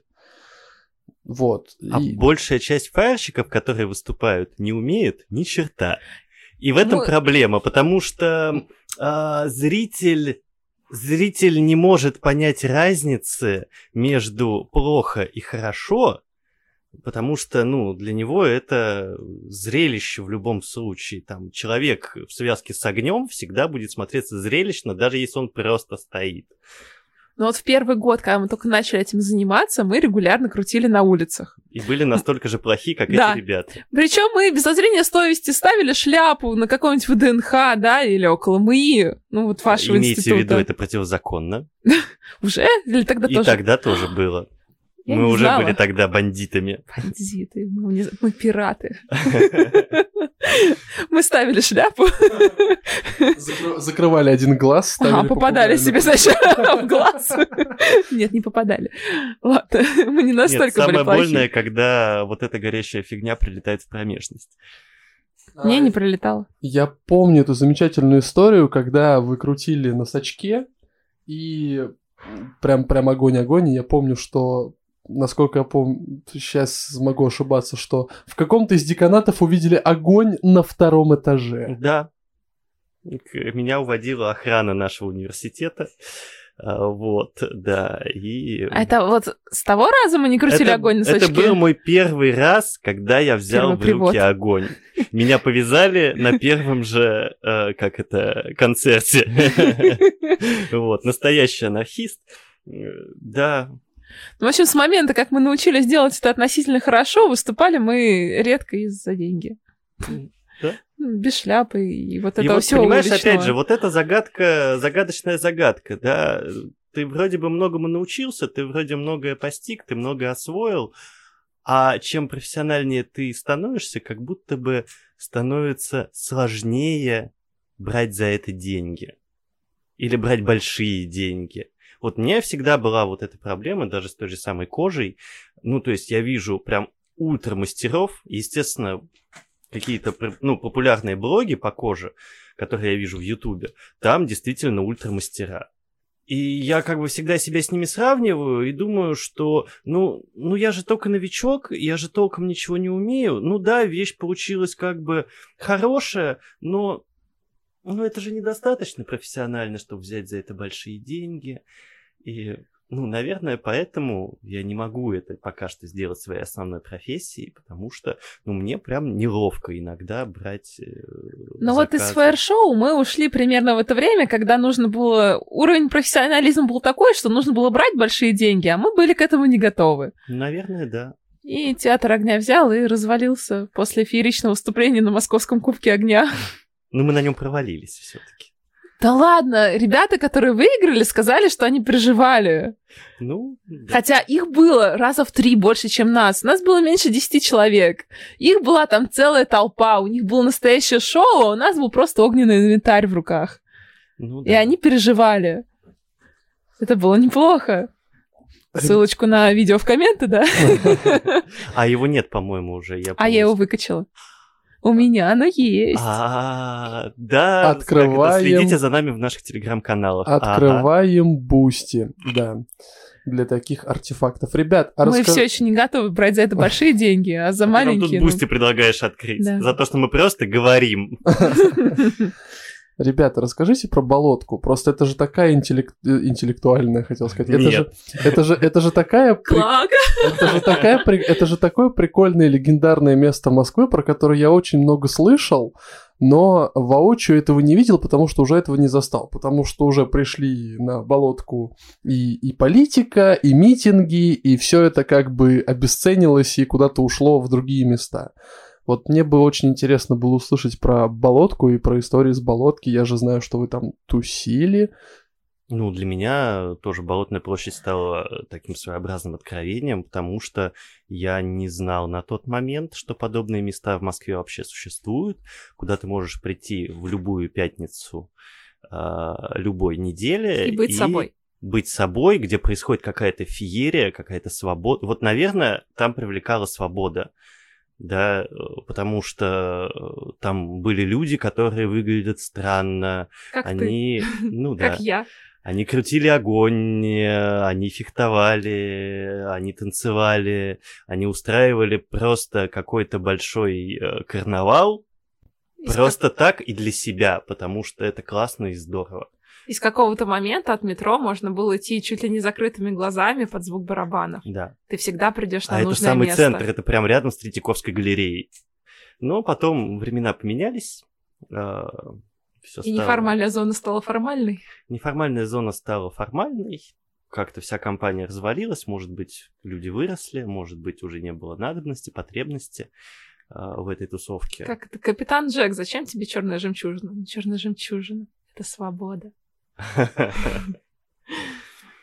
Вот. А И- большая часть фаерщиков, которые выступают, не умеют ни черта. И в этом Ну- проблема, потому что а, зритель, зритель не может понять разницы между плохо и хорошо, потому что, ну, для него это зрелище в любом случае. Там человек в связке с огнем всегда будет смотреться зрелищно, даже если он просто стоит. Но вот в первый год, когда мы только начали этим заниматься, мы регулярно крутили на улицах. И были настолько же плохи, как Да. эти ребята. Причем мы без зазрения совести ставили шляпу на каком-нибудь ВДНХ, да, или около МИИ, ну вот вашего Имейте института. в виду, это противозаконно. (laughs) Уже? Или тогда И тоже? тогда тоже было. Я Мы уже знала. были тогда бандитами. (laughs) Бандиты, мы, не- мы пираты. (laughs) Мы ставили шляпу, Закры- Закрывали один глаз, ага, попадали себе на- сначала в глаз. (laughs) Нет, не попадали. Ладно, мы не настолько были самое больное, когда вот эта горящая фигня прилетает в промежность. Не, не прилетало. Я помню эту замечательную историю, когда вы крутили на сачке, и прям, прям огонь-огонь, я помню, что, насколько я помню, сейчас могу ошибаться, что в каком-то из деканатов увидели огонь на втором этаже. Да. Меня уводила охрана нашего университета. А, Вот, да. И... А это вот с того раза мы не крутили это, огонь на это сачке? был мой первый раз, когда я взял Первый в руки привод. огонь. Меня повязали на первом же, э, как это, концерте. (laughs) Вот, настоящий анархист. Э, Да, Ну, в общем, с момента, как мы научились делать это относительно хорошо, выступали мы редко и за деньги. Да. Ну, Без шляпы и вот И этого вот, всего понимаешь, уличного. опять же, вот эта загадка, загадочная загадка, да, ты вроде бы многому научился, ты вроде многое постиг, ты многое освоил, а чем профессиональнее ты становишься, как будто бы становится сложнее брать за это деньги. Или брать большие деньги. Вот у меня всегда была вот эта проблема, даже с той же самой кожей. Ну, то есть я вижу прям ультрамастеров, естественно, какие-то ну, популярные блоги по коже, которые я вижу в Ютубе, там действительно ультрамастера. И я как бы всегда себя с ними сравниваю и думаю, что, ну, ну я же только новичок, я же толком ничего не умею. Ну да, вещь получилась как бы хорошая, но ну, это же недостаточно профессионально, чтобы взять за это большие деньги. И, ну, наверное, поэтому я не могу это пока что сделать своей основной профессией, потому что, ну, мне прям неловко иногда брать э, Ну вот из фаер-шоу мы ушли примерно в это время, когда нужно было... Уровень профессионализма был такой, что нужно было брать большие деньги, а мы были к этому не готовы. Наверное, да. И театр огня взял и развалился после фееричного выступления на Московском Кубке огня. Но мы на нем провалились все-таки. Да ладно, ребята, которые выиграли, сказали, что они переживали. Ну, да. Хотя их было раза в три больше, чем нас. У нас было меньше десяти человек. Их была там целая толпа. У них было настоящее шоу, а у нас был просто огненный инвентарь в руках. Ну, И да. они переживали. Это было неплохо. Ссылочку на видео в комменты, да? (laughs) А его нет, по-моему, уже. Я А я его выкачала. У меня оно есть. А, да. Открываем. Следите за нами в наших телеграм-каналах. Открываем Бусти, да, для таких артефактов. Ребят, а Мы все еще не готовы брать за это большие деньги, а за Ты нам тут маленькие... ну, бусти предлагаешь открыть. Да. За то, что мы просто говорим. (laughs) (laughs) Ребята, расскажите про болотку. Просто это же такая интеллект- э, интеллектуальная, хотел сказать. Это Нет. же, это же, это же такая, при- это же такая, при- это же такое прикольное легендарное место Москвы, про которое я очень много слышал, но воочию этого не видел, потому что уже этого не застал, потому что уже пришли на болотку и, и политика, и митинги, и все это как бы обесценилось и куда-то ушло в другие места. Вот мне бы очень интересно было услышать про болотку и про истории с болотки. Я же знаю, что вы там тусили. Ну, для меня тоже Болотная площадь стала таким своеобразным откровением, потому что я не знал на тот момент, что подобные места в Москве вообще существуют, куда ты можешь прийти в любую пятницу а, любой недели. И быть собой. быть собой, где происходит какая-то феерия, какая-то свобода. Вот, наверное, там привлекала свобода, да, э, потому что э, там были люди, которые выглядят странно, Как ты. они, ну (laughs) да, Как я. они крутили огонь, э, они фехтовали, они танцевали, они устраивали просто какой-то большой карнавал, Из просто так и для себя, потому что это классно и здорово. Из какого-то момента от метро можно было идти чуть ли не закрытыми глазами под звук барабанов. Да. Ты всегда придешь на А это нужное самый место. центр, это прям рядом с Третьяковской галереей. Но потом времена поменялись. все И неформальная зона стала формальной. Неформальная зона стала формальной. Как-то вся компания развалилась. Может быть, люди выросли, может быть, уже не было надобности, потребности а, в этой тусовке. Как это? Капитан Джек, зачем тебе черная жемчужина? Черная жемчужина. Это свобода.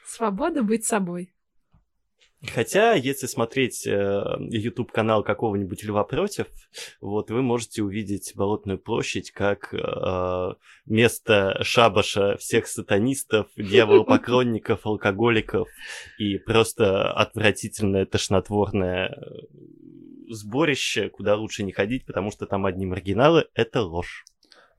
Свобода быть собой. Хотя, если смотреть э, YouTube-канал какого-нибудь Льва Против, вот вы можете увидеть Болотную площадь как э, место шабаша всех сатанистов, (laughs) дьяволопоклонников, алкоголиков и просто отвратительное тошнотворное э, сборище, куда лучше не ходить, потому что там одни маргиналы — это ложь.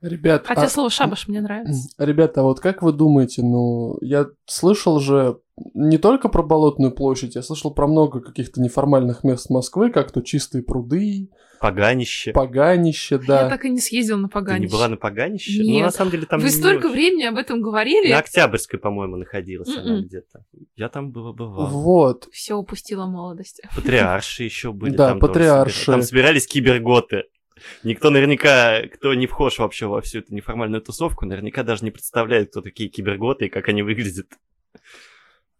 Ребят, Хотя а- слово шабаш мне нравится. Ребята, а вот как вы думаете, ну, я слышал же не только про Болотную площадь, я слышал про много каких-то неформальных мест Москвы, как то чистые пруды, Поганище. поганище, Я да. так и не съездил на Ты не Поганище. была на Поганище? Ну, Нет. на самом деле, там Вы не столько очень. времени об этом говорили, На Октябрьской, по-моему, находилась она Мгм. где-то. Я там было бывал. Вот. все упустила молодость. Патриарши еще были. Да, патриарши. Там собирались киберготы. Никто наверняка, кто не вхож вообще во всю эту неформальную тусовку, наверняка даже не представляет, кто такие киберготы и как они выглядят.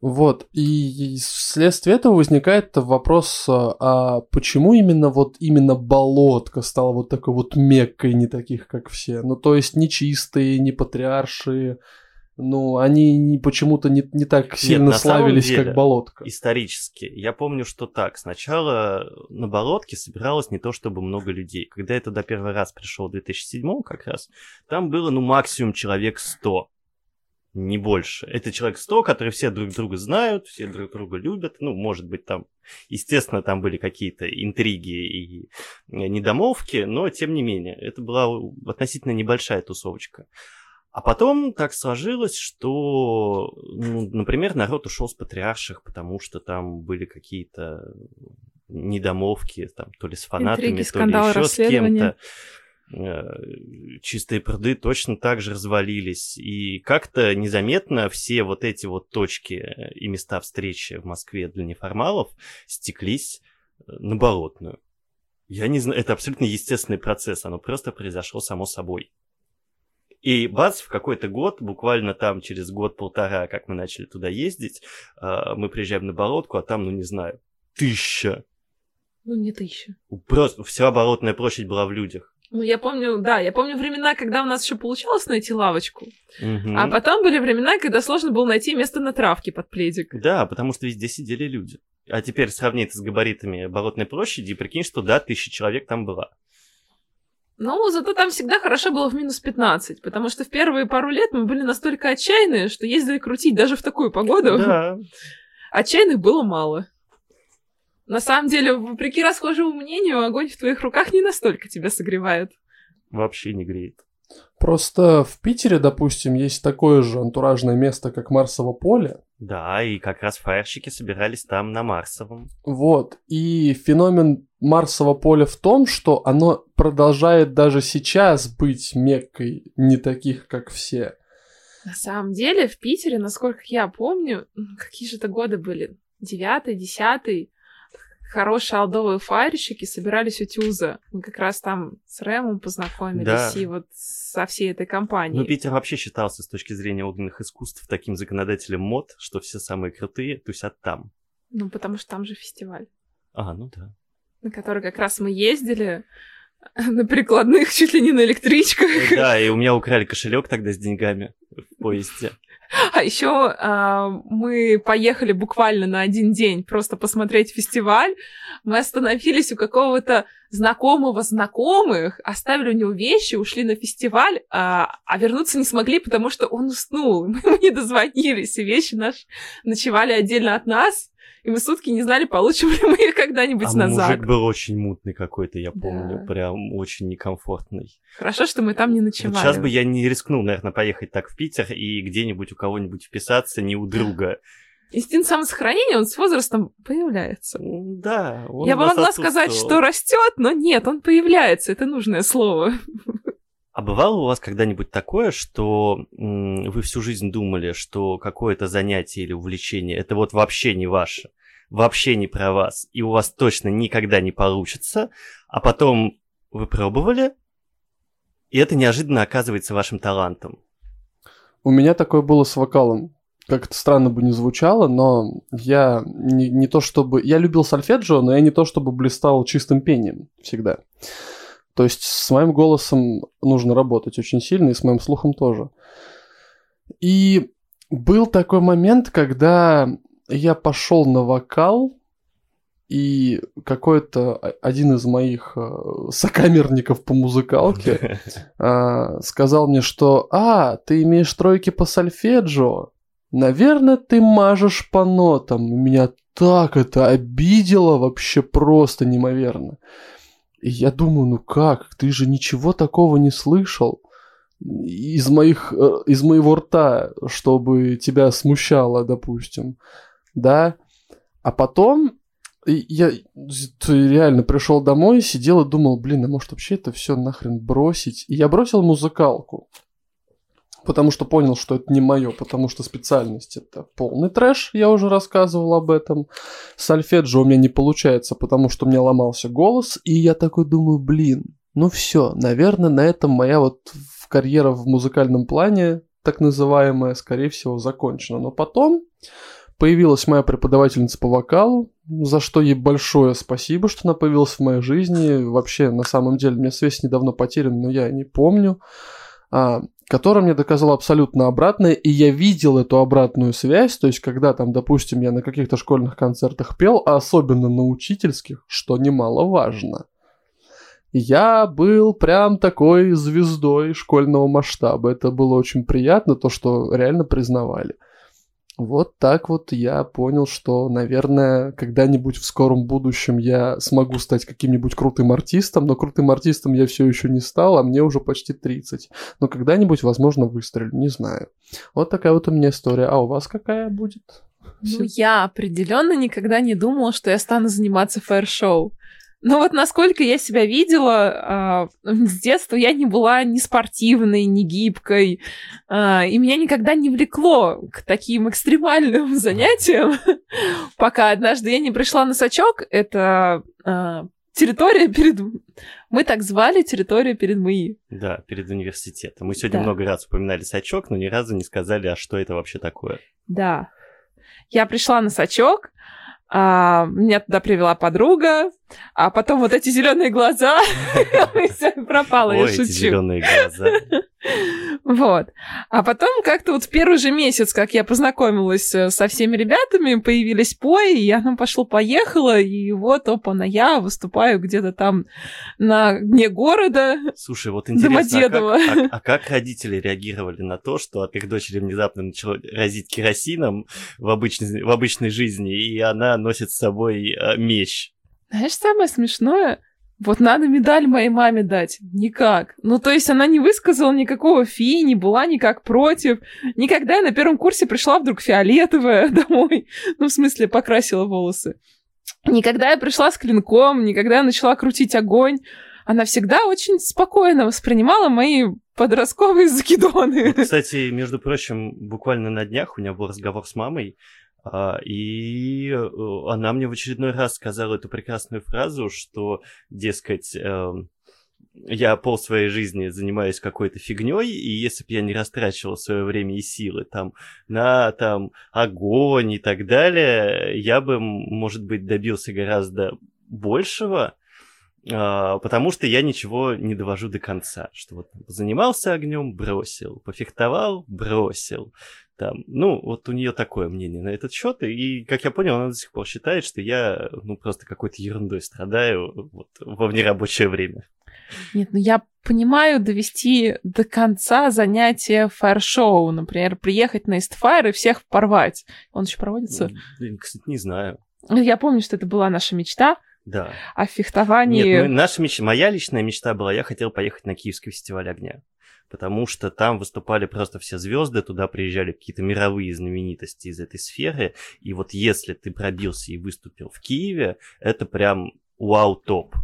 Вот, и вследствие этого возникает вопрос, а а почему именно вот именно болотка стала вот такой вот меккой не таких, как все? Ну, то есть не чистые, не патриарши, ну, они почему-то не, не так сильно самом славились, деле, как болотка. Исторически. Я помню, что так. Сначала на Болотке собиралось не то чтобы много людей. Когда я туда первый раз пришел в 2007 как раз, там было, ну, максимум человек 100. Не больше. Это человек 100, которые все друг друга знают, все друг друга любят. Ну, может быть, там, естественно, там были какие-то интриги и э, недомовки, но, тем не менее, это была относительно небольшая тусовочка. А потом так сложилось, что, ну, например, народ ушел с патриарших, потому что там были какие-то недомовки, там, то ли с фанатами, Интриги, то ли еще с кем-то. Э, Чистые пруды точно так же развалились. И как-то незаметно все вот эти вот точки э, и места встречи в Москве для неформалов стеклись э, на Болотную. Я не знаю, это абсолютно естественный процесс, оно просто произошло само собой. И бац, в какой-то год, буквально там через год-полтора, как мы начали туда ездить, э, мы приезжаем на Болотку, а там, ну не знаю, тысяча. Ну, не тысяча. Просто вся Болотная площадь была в людях. Ну, я помню, да, я помню времена, когда у нас еще получалось найти лавочку. Мгм. А потом были времена, когда сложно было найти место на травке под пледик. Да, потому что везде сидели люди. А теперь сравни это с габаритами Болотной площади и прикинь, что да, тысяча человек там была. Ну, зато там всегда хорошо было в минус 15, потому что в первые пару лет мы были настолько отчаянные, что ездили крутить даже в такую погоду. Да, Отчаянных было мало. На самом деле, вопреки расхожему мнению, огонь в твоих руках не настолько тебя согревает. вообще не греет. Просто в Питере, допустим, есть такое же антуражное место, как Марсово поле. Да, и как раз фаерщики собирались там на Марсовом. Вот. И феномен Марсового поля в том, что оно продолжает даже сейчас быть меккой не таких, как все. На самом деле, в Питере, насколько я помню, какие же это годы были? Девятый, десятый. Хорошие алдовые фаерщики собирались у Тюза. Мы как раз там с Рэмом познакомились Да. и вот со всей этой компанией. Ну, Питер вообще считался с точки зрения огненных искусств таким законодателем мод, что все самые крутые тусят там. Ну, потому что там же фестиваль, А, ну да. на который как раз мы ездили (laughs) на прикладных, чуть ли не на электричках. Да, и у меня украли кошелек тогда с деньгами в поезде. (laughs) А еще мы поехали буквально на один день просто посмотреть фестиваль. Мы остановились у какого-то знакомого знакомых, оставили у него вещи, ушли на фестиваль, а, а вернуться не смогли, потому что он уснул. (laughs) Мы ему не дозвонились, и вещи наши ночевали отдельно от нас. И мы сутки не знали, получим ли мы их когда-нибудь А назад. мужик был очень мутный какой-то, я помню, Да. прям очень некомфортный. Хорошо, что мы там не Вот ночевали. сейчас бы я не рискнул, наверное, поехать так в Питер и где-нибудь у кого-нибудь вписаться, не у друга. Инстинкт самосохранения, он с возрастом появляется. Да, он Я бы могла сказать, что растет, но нет, он появляется. Это нужное слово. А бывало у вас когда-нибудь такое, что вы всю жизнь думали, что какое-то занятие или увлечение это вот вообще не ваше, вообще не про вас, и у вас точно никогда не получится, а потом вы пробовали, и это неожиданно оказывается вашим талантом. У меня такое было с вокалом. Как это странно бы не звучало, но я не, не то чтобы... Я любил сольфеджио, но я не то чтобы блистал чистым пением всегда. То есть с моим голосом нужно работать очень сильно, и с моим слухом тоже. И был такой момент, когда я пошел на вокал, и какой-то один из моих э, сокамерников по музыкалке а, (laughs) сказал мне, что «А, ты имеешь тройки по сольфеджио? Наверное, ты мажешь по нотам». Меня так это обидело вообще просто неимоверно. И я думаю, ну как, ты же ничего такого не слышал из, моих, э, из моего рта, чтобы тебя смущало, допустим. Да? А потом я реально пришел домой, сидел и думал, блин, а может вообще это все нахрен бросить? И я бросил музыкалку. Потому что понял, что это не мое, потому что специальность это полный трэш, я уже рассказывал об этом. Сольфеджио у меня не получается, потому что у меня ломался голос, и я такой думаю, блин, ну все, наверное, на этом моя вот карьера в музыкальном плане, так называемая, скорее всего, закончена. Но потом появилась моя преподавательница по вокалу, за что ей большое спасибо, что она появилась в моей жизни. Вообще, на самом деле, у меня связь недавно потеряна, но я не помню. А, которая мне доказала абсолютно обратное, и я видел эту обратную связь, то есть когда там, допустим, я на каких-то школьных концертах пел, а особенно на учительских, что немаловажно. Я был прям такой звездой школьного масштаба. Это было очень приятно, то, что реально признавали. Вот так вот я понял, что, наверное, когда-нибудь в скором будущем я смогу стать каким-нибудь крутым артистом, но крутым артистом я все еще не стал, а мне уже почти 30. Но когда-нибудь, возможно, выстрелю, не знаю. Вот такая вот у меня история. А у вас какая будет? Ну, я определенно никогда не думала, что я стану заниматься фаер-шоу. Но вот насколько я себя видела, а, с детства я не была ни спортивной, ни гибкой, а, и меня никогда не влекло к таким экстремальным (laughs) занятиям, пока однажды я не пришла на сачок. Это а, территория перед... Мы так звали территорию перед МИИ. Да, перед университетом. Мы сегодня Да. много раз упоминали сачок, но ни разу не сказали, а что это вообще такое. Да. Я пришла на сачок, а, меня туда привела подруга, А потом вот эти зеленые глаза, (laughs) пропало, я шучу. зеленые глаза. (laughs) Вот. А потом как-то вот в первый же месяц, как я познакомилась э, со всеми ребятами, появились пои, и я там пошло-поехала, и вот, опа, на я выступаю где-то там на дне города. Слушай, вот интересно, а как, а, а как родители реагировали на то, что от их дочери внезапно начало разить керосином в обычной, в обычной жизни, и она носит с собой э, меч? Знаешь, самое смешное, вот надо медаль моей маме дать. Никак. Ну, то есть она не высказала никакого фи, не была никак против. Никогда я на первом курсе пришла вдруг фиолетовая (laughs) домой. Ну, в смысле, покрасила волосы. Никогда я пришла с клинком, никогда я начала крутить огонь. Она всегда очень спокойно воспринимала мои подростковые (laughs) закидоны. Вот, кстати, между прочим, буквально на днях у меня был разговор с мамой, и э, она мне в очередной раз сказала эту прекрасную фразу, что, дескать, эм, я пол своей жизни занимаюсь какой-то фигней, и если бы я не растрачивал свое время и силы там на там огонь и так далее, я бы, может быть, добился гораздо большего, а, потому что я ничего не довожу до конца. Что вот занимался огнем, бросил, пофехтовал, бросил, там, ну, вот у нее такое мнение на этот счет, и, как я понял, она до сих пор считает, что я, ну, просто какой-то ерундой страдаю вот, во внерабочее время. Нет, ну я понимаю довести до конца занятия фаер-шоу, например, приехать на Истфайр и всех порвать. Он еще проводится? Блин, кстати, не знаю. Я помню, что это была наша мечта. Да. В фехтовании... Нет, ну, наша мечта, моя личная мечта была, я хотел поехать на Киевский фестиваль огня потому что там выступали просто все звезды, туда приезжали какие-то мировые знаменитости из этой сферы, и вот если ты пробился и выступил в Киеве, это прям вау-топ.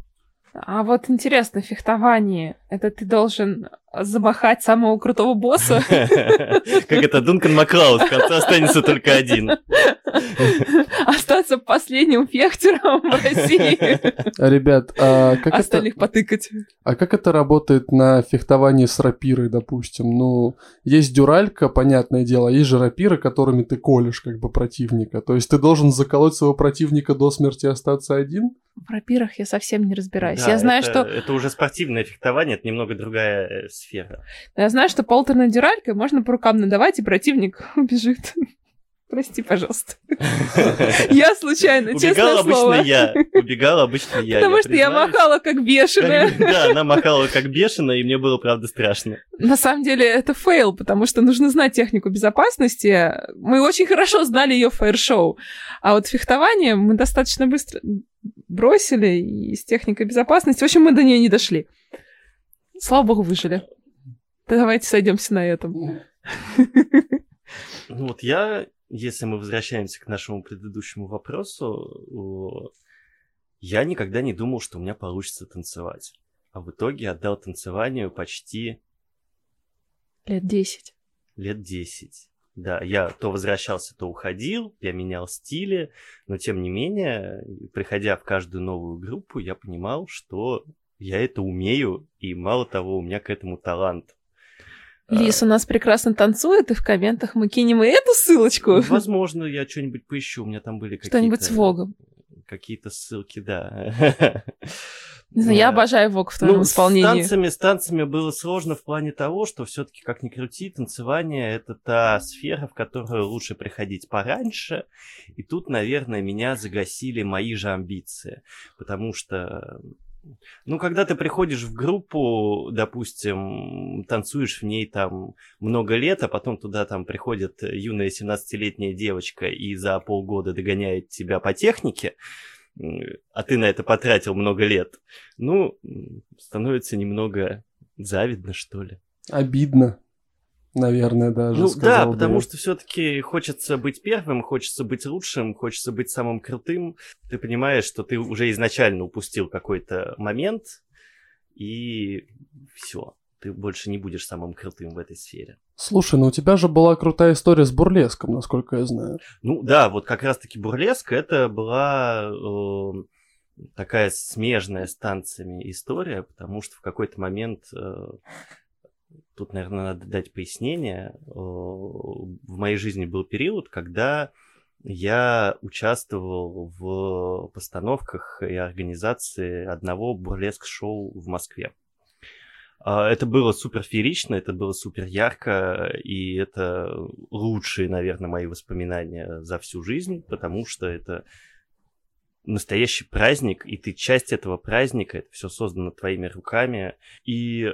А вот интересно, фехтование, это ты должен замахать самого крутого босса? (laughs) Как это, Дункан Маклаус, в конце останется только один. (laughs) Остаться последним фехтером в России. Ребят, а как Остальных это... потыкать. А как это работает на фехтовании с рапирой, допустим? Ну, есть дюралька, понятное дело, а есть же рапиры, которыми ты колешь как бы противника. То есть ты должен заколоть своего противника до смерти и остаться один? В рапирах я совсем не разбираюсь. Да, я знаю, это, что... Это уже спортивное фехтование, это немного другая э, сфера. Я знаю, что полторной дюралькой можно по рукам надавать, и противник (laughs) убежит. Прости, пожалуйста. (laughs) Я случайно, честное слово. обычно я. Убегал обычно я. Потому что я махала как бешеная. Да, она махала как бешеная, и мне было, правда, страшно. На самом деле это фейл, потому что нужно знать технику безопасности. Мы очень хорошо знали ее в фаер-шоу. А вот фехтование мы достаточно быстро бросили и с техникой безопасности. В общем, мы до нее не дошли. Слава богу, выжили. Давайте сойдемся на этом. Ну вот я если мы возвращаемся к нашему предыдущему вопросу, я никогда не думал, что у меня получится танцевать. А в итоге отдал танцеванию почти... Лет десять. Лет десять. Да, я то возвращался, то уходил, я менял стили, но тем не менее, приходя в каждую новую группу, я понимал, что я это умею, и мало того, у меня к этому талант. Лис у нас прекрасно танцует, и в комментах мы кинем и эту ссылочку. Возможно, я что-нибудь поищу. У меня там были какие-то... Что-нибудь с Вогом. Какие-то ссылки, да. Не знаю, я обожаю Вог в твоем ну, исполнении. С танцами, с танцами было сложно в плане того, что все-таки, как ни крути, танцевание это та сфера, в которую лучше приходить пораньше. И тут, наверное, меня загасили мои же амбиции. Потому что ну, когда ты приходишь в группу, допустим, танцуешь в ней там много лет, а потом туда там приходит юная 17-летняя девочка и за полгода догоняет тебя по технике, а ты на это потратил много лет, ну, становится немного завидно, что ли. Обидно наверное, даже. Ну да, потому что все-таки хочется быть первым, хочется быть лучшим, хочется быть самым крутым. Ты понимаешь, что ты уже изначально упустил какой-то момент, и все. Ты больше не будешь самым крутым в этой сфере. Слушай, ну у тебя же была крутая история с бурлеском, насколько я знаю. Ну да, вот как раз-таки бурлеск это была э, такая смежная с танцами история, потому что в какой-то момент э, тут, наверное, надо дать пояснение. В моей жизни был период, когда я участвовал в постановках и организации одного бурлеск-шоу в Москве. А, это было супер феерично, это было супер ярко, и это лучшие, наверное, мои воспоминания за всю жизнь, потому что это настоящий праздник, и ты часть этого праздника, это все создано твоими руками, и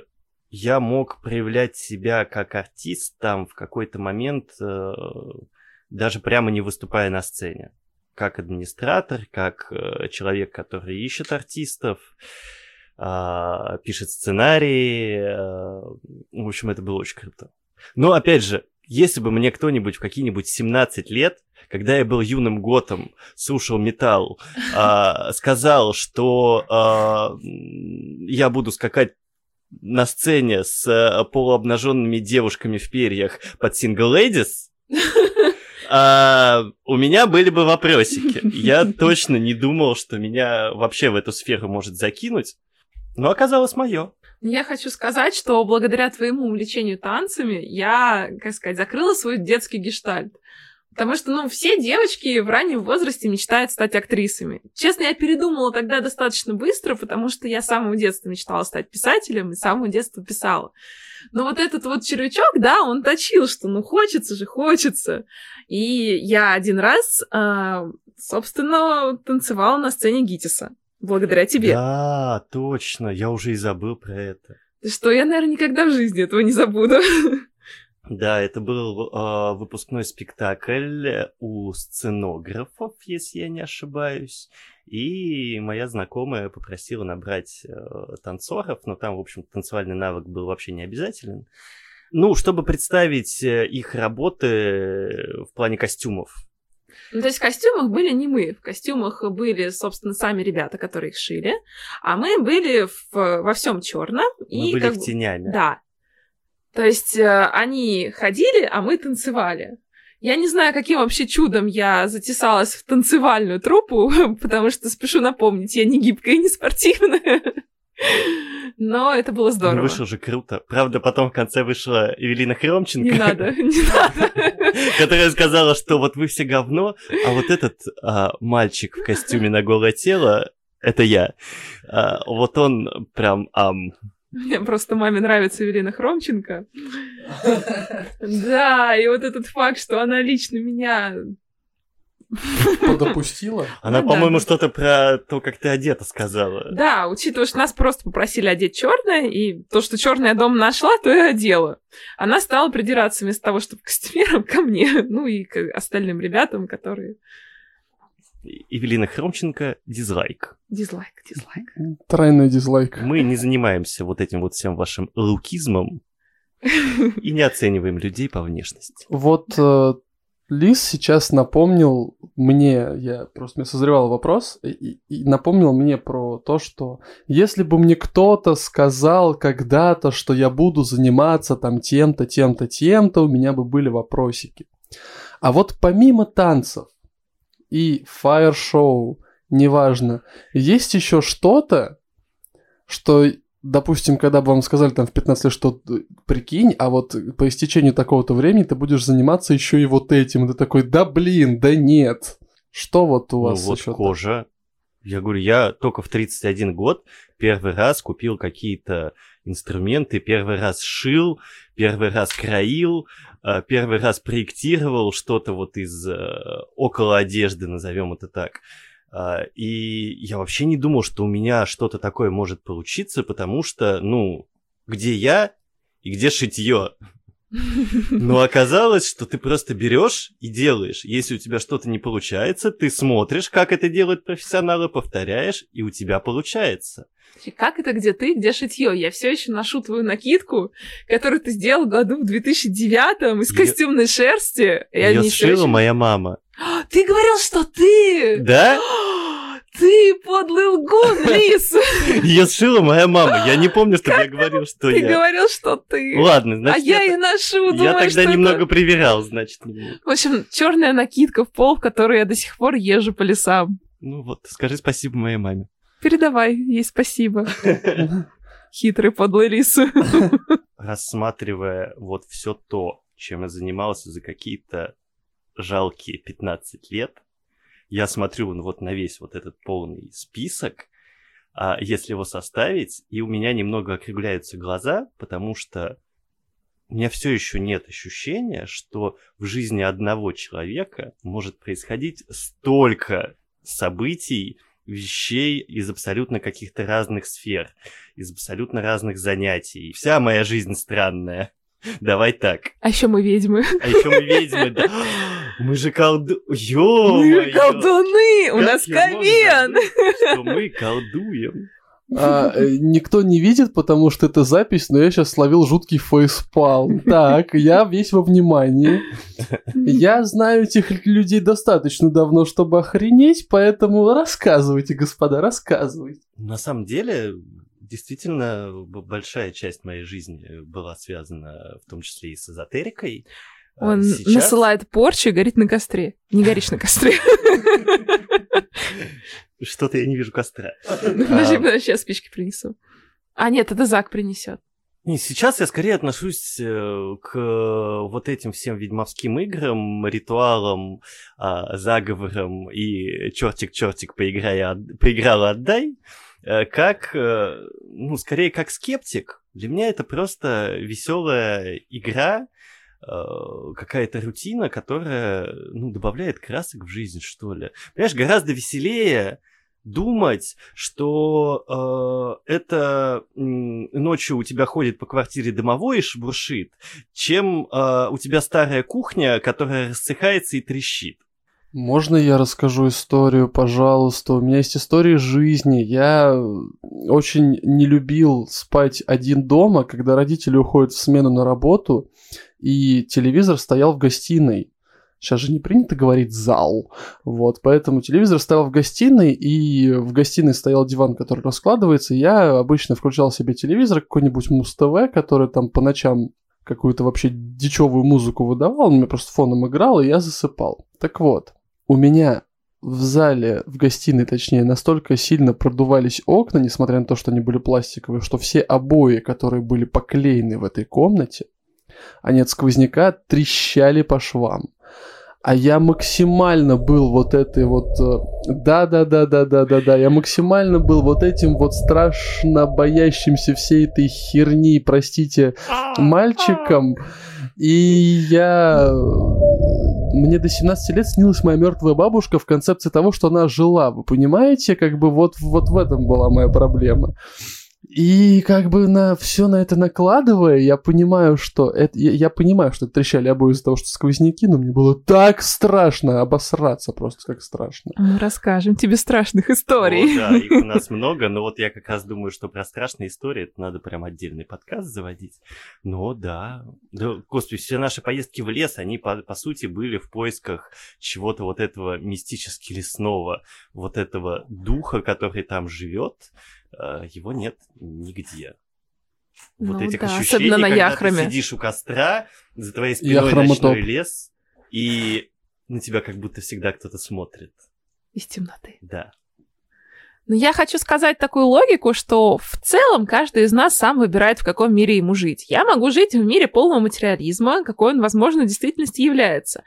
я мог проявлять себя как артист там в какой-то момент, э, даже прямо не выступая на сцене. Как администратор, как э, человек, который ищет артистов, а, пишет сценарии. Э, в общем, это было очень круто. Но, опять же, если бы мне кто-нибудь в какие-нибудь 17 лет, когда я был юным готом, слушал металл, э, (laughs) сказал, что э, я буду скакать на сцене с э, полуобнаженными девушками в перьях под Single Ladies, (laughs) а, у меня были бы вопросики. Я точно не думал, что меня вообще в эту сферу может закинуть. Но оказалось мое. Я хочу сказать, что благодаря твоему увлечению танцами я, как сказать, закрыла свой детский гештальт. Потому что, ну, все девочки в раннем возрасте мечтают стать актрисами. Честно, я передумала тогда достаточно быстро, потому что я с самого детства мечтала стать писателем и с самого детства писала. Но вот этот вот червячок, да, он точил, что ну хочется же, хочется. И я один раз, э, собственно, танцевала на сцене Гитиса. Благодаря тебе. Да, точно, я уже и забыл про это. Что я, наверное, никогда в жизни этого не забуду. (laughs) Да, это был э, выпускной спектакль у сценографов, если я не ошибаюсь. И моя знакомая попросила набрать э, танцоров, но там, в общем, танцевальный навык был вообще не обязателен. Ну, чтобы представить э, их работы в плане костюмов. Ну, то есть в костюмах были не мы. В костюмах были, собственно, сами ребята, которые их шили. А мы были в, во всем черном. Мы и были как... в тенями. Да. То есть э, они ходили, а мы танцевали. Я не знаю, каким вообще чудом я затесалась в танцевальную труппу, (laughs) потому что, спешу напомнить, я не гибкая и не спортивная. Но это было здорово. Ну, вышло же круто. Правда, потом в конце вышла Эвелина Хромченко. Не надо, (laughs) не надо. Которая сказала, что вот вы все говно, а вот этот а, мальчик в костюме на голое тело, это я. А, вот он прям ам. Мне просто маме нравится Эвелина Хромченко. Да, и вот этот факт, что она лично меня Подопустила? Она, ну по-моему, что-то про то, как ты одета сказала. Да, учитывая, что нас просто попросили одеть черное, и то, что черное дом нашла, то и одела. Она стала придираться вместо того, чтобы костюмером ко мне, (laughs) ну и к остальным ребятам, которые... Евелина Хромченко, дизлайк. Дизлайк, дизлайк. Тройной дизлайк. Мы не занимаемся вот этим вот всем вашим лукизмом (laughs) и не оцениваем людей по внешности. Вот э, Лис сейчас напомнил мне, я просто мне созревал вопрос, и, и напомнил мне про то, что если бы мне кто-то сказал когда-то, что я буду заниматься там тем-то, тем-то, тем-то, у меня бы были вопросики. А вот помимо танцев и фаер-шоу, неважно, есть еще что-то, что допустим, когда бы вам сказали там в 15 лет, что прикинь, а вот по истечению такого-то времени ты будешь заниматься еще и вот этим, и ты такой, да блин, да нет. Что вот у ну вас ну, вот еще кожа. Я говорю, я только в 31 год первый раз купил какие-то инструменты, первый раз шил, первый раз краил, первый раз проектировал что-то вот из э, около одежды, назовем это так. А, и я вообще не думал, что у меня что-то такое может получиться, потому что, ну, где я и где шитье? Но оказалось, что ты просто берешь и делаешь. Если у тебя что-то не получается, ты смотришь, как это делают профессионалы, повторяешь, и у тебя получается. Как это где ты, где шитье? Я все еще ношу твою накидку, которую ты сделал году в 2009 из костюмной шерсти. Ее сшила очень... моя мама. (gasps) Ты говорил, что ты! Да? (gasps) Ты подлый лгун, Лис! (laughs) Ее сшила моя мама. Я не помню, что я говорил, что я. Ты говорил, что ты. Ладно, значит. А я и ношу, Я тогда немного проверял, значит. В общем, черная накидка в пол, в которой я до сих пор езжу по лесам. Ну вот, скажи спасибо моей маме. Передавай ей спасибо. (laughs) Хитрый подлый лис. (laughs) Рассматривая вот все то, чем я занимался за какие-то жалкие 15 лет, я смотрю вот на весь вот этот полный список, а если его составить, и у меня немного округляются глаза, потому что у меня все еще нет ощущения, что в жизни одного человека может происходить столько событий, вещей из абсолютно каких-то разных сфер, из абсолютно разных занятий. Вся моя жизнь странная. Давай так. А еще мы ведьмы. А еще мы ведьмы, да. (laughs) Мы же колду... ё Мы колдуны! У нас ковен! Что (laughs) мы колдуем. А, э, никто не видит, потому что это запись, но я сейчас словил жуткий фейспалм. Так, я весь во внимании. Я знаю этих людей достаточно давно, чтобы охренеть, поэтому рассказывайте, господа, рассказывайте. На самом деле, действительно, большая часть моей жизни была связана в том числе и с эзотерикой. А Он Сейчас... насылает порчу и горит на костре. Не горишь на костре. Что-то я не вижу костра. Подожди, подожди, сейчас спички принесу. А, нет, это Зак принесет. Не, сейчас я скорее отношусь э, к вот этим всем ведьмовским играм, ритуалам, а, заговорам и чертик-чертик поиграй, поиграл, отдай, э, как, э, ну, скорее как скептик. Для меня это просто веселая игра, какая-то рутина, которая ну, добавляет красок в жизнь, что ли. Понимаешь, гораздо веселее думать, что э, это э, ночью у тебя ходит по квартире домовой и шебуршит, чем э, у тебя старая кухня, которая рассыхается и трещит. Можно я расскажу историю, пожалуйста? У меня есть история жизни. Я очень не любил спать один дома, когда родители уходят в смену на работу, и телевизор стоял в гостиной. Сейчас же не принято говорить зал. Вот, поэтому телевизор стоял в гостиной, и в гостиной стоял диван, который раскладывается. я обычно включал себе телевизор, какой-нибудь Муз-ТВ, который там по ночам какую-то вообще дичевую музыку выдавал, он мне просто фоном играл, и я засыпал. Так вот, у меня в зале, в гостиной точнее, настолько сильно продувались окна, несмотря на то, что они были пластиковые, что все обои, которые были поклеены в этой комнате, они от сквозняка трещали по швам а я максимально был вот этой вот... Да-да-да-да-да-да-да, я максимально был вот этим вот страшно боящимся всей этой херни, простите, мальчиком. И я... Мне до 17 лет снилась моя мертвая бабушка в концепции того, что она жила. Вы понимаете, как бы вот, вот в этом была моя проблема. И как бы на все на это накладывая, я понимаю, что это, я, я понимаю, что трещали обои из-за того, что сквозняки, но мне было так страшно обосраться, просто как страшно. Мы расскажем тебе страшных историй. О, да, их у (laughs) нас много, но вот я как раз думаю, что про страшные истории это надо прям отдельный подкаст заводить. Но да, да, господи, все наши поездки в лес, они по, по сути были в поисках чего-то вот этого мистически лесного, вот этого духа, который там живет его нет нигде. Вот ну, этих да, ощущений, на когда яхраме. ты сидишь у костра, за твоей спиной ночной лес, и на тебя как будто всегда кто-то смотрит. Из темноты. Да. Но я хочу сказать такую логику, что в целом каждый из нас сам выбирает, в каком мире ему жить. Я могу жить в мире полного материализма, какой он, возможно, в действительности является.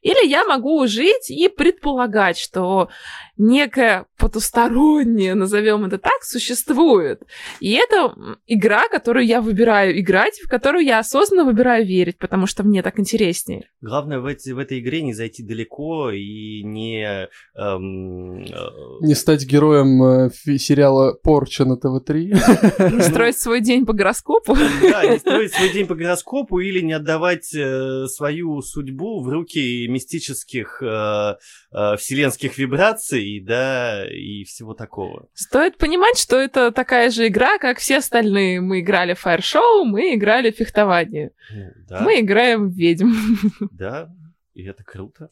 Или я могу жить и предполагать, что некое потустороннее, назовем это так, существует. И это игра, которую я выбираю играть, в которую я осознанно выбираю верить, потому что мне так интереснее. Главное в, эти, в этой игре не зайти далеко и не... Эм, э... Не стать героем э, сериала «Порча» на ТВ-3. Не строить свой день по гороскопу. (laughs) Да, не строить свой день по гороскопу или не отдавать э, свою судьбу в руки мистических вселенских вибраций, да, и всего такого. Стоит понимать, что это такая же игра, как все остальные. Мы играли в Show, мы играли в фехтование. Ну, да. Мы играем в ведьм. (laughs) Да, и это круто.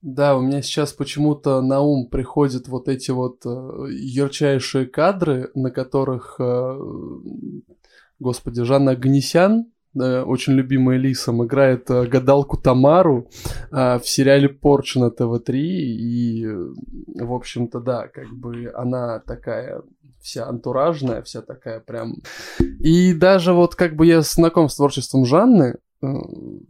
Да, у меня сейчас почему-то на ум приходят вот эти вот э, ярчайшие кадры, на которых, э, господи, Жанна Агнесян очень любимая Лисом, играет э, гадалку Тамару э, в сериале Порча на ТВ-3. И, в общем-то, да, как бы она такая вся антуражная, вся такая прям... И даже вот как бы я знаком с творчеством Жанны. Э,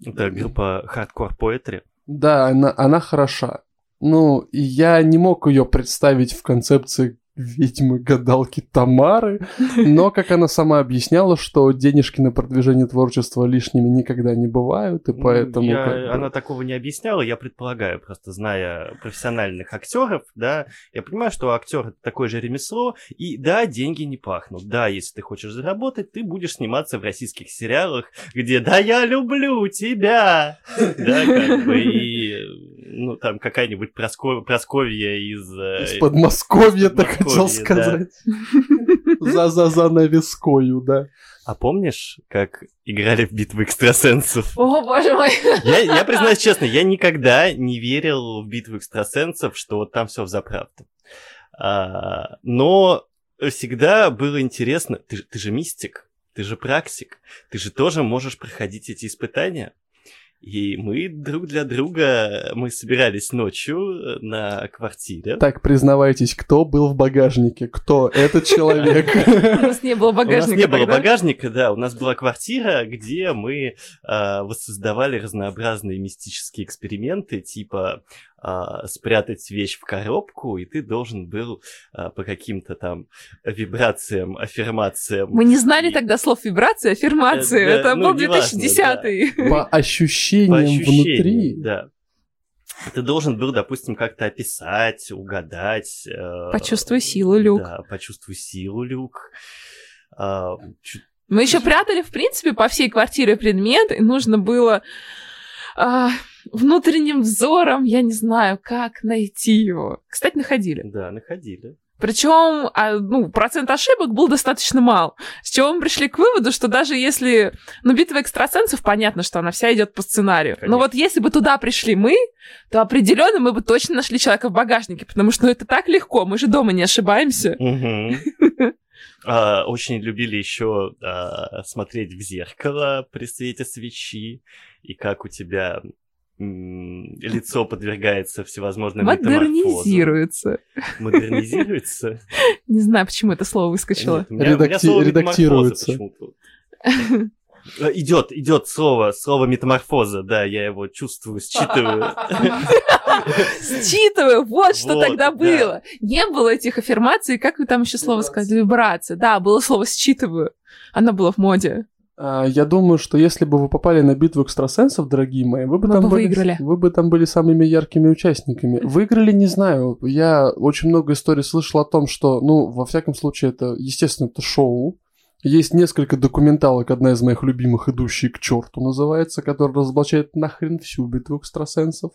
Это группа Hardcore Poetry. Да, она, она хороша. Ну, и я не мог ее представить в концепции ведьмы-гадалки Тамары, но, как она сама объясняла, что денежки на продвижение творчества лишними никогда не бывают, и поэтому... я- бы- Она такого не объясняла, я предполагаю, просто зная профессиональных актеров, да, я понимаю, что актер это такое же ремесло, и да, деньги не пахнут. Да, если ты хочешь заработать, ты будешь сниматься в российских сериалах, где «Да я люблю тебя!» Да, как бы, и, ну, там какая-нибудь Проско- Просковья из... э, Из Подмосковья, так хотел сказать. (laughs) За-за-за навескою, да. А помнишь, как играли в битву экстрасенсов? О, боже мой. Я, я признаюсь честно, я никогда не верил в битву экстрасенсов, что вот там все в заправду. А, но всегда было интересно, ты, ты же мистик, ты же практик, ты же тоже можешь проходить эти испытания. И мы друг для друга, мы собирались ночью на квартире. Так, признавайтесь, кто был в багажнике? Кто этот человек? (laughs) У нас не было У нас багажника не было багажника, да, у нас была квартира, где мы а, воссоздавали разнообразные мистические эксперименты, типа а, спрятать вещь в коробку, и ты должен был а, по каким-то там вибрациям, аффирмациям. Мы не знали тогда слов вибрации, аффирмации. Э, да, Это ну, был неважно, 2010 По (laughs) по ощущениям ощущениям, внутри. да. Ты должен был, допустим, как-то описать, угадать. э, Почувствуй силу, Люк. Да, почувствуй силу, Люк. А, чуть- Мы еще прятали, в принципе, по всей квартире предмет, и нужно было а, внутренним взором, я не знаю, как найти его. Кстати, находили. да, находили. Причем, а, ну, процент ошибок был достаточно мал. С чего мы пришли к выводу, что даже если... Ну, битва экстрасенсов, понятно, что она вся идет по сценарию. Конечно. Но вот если бы туда пришли мы, то определенно мы бы точно нашли человека в багажнике, потому что ну, это так легко, мы же дома не ошибаемся. (laughs) А, Очень любили еще а, смотреть в зеркало при свете свечи, и как у тебя лицо подвергается всевозможным. Модернизируется. Модернизируется? (laughs) Не знаю, почему это слово выскочило. Редактируется. Э, Идет, идет слово, слово метаморфоза, да, я его чувствую, считываю. (laughs) Считываю, вот что тогда да. было. Не было этих аффирмаций, как вы там еще слово сказали? Вибрация. Да, было слово считываю. Оно было в моде. А, Я думаю, что если бы вы попали на битву экстрасенсов, дорогие мои, вы бы там бы были, выиграли. вы бы там были самыми яркими участниками. Выиграли, не знаю. Я очень много историй слышал о том, что, ну, во всяком случае, это, естественно, это шоу. Есть несколько документалок, одна из моих любимых, «Идущий к черту» называется, которая разоблачает нахрен всю битву экстрасенсов.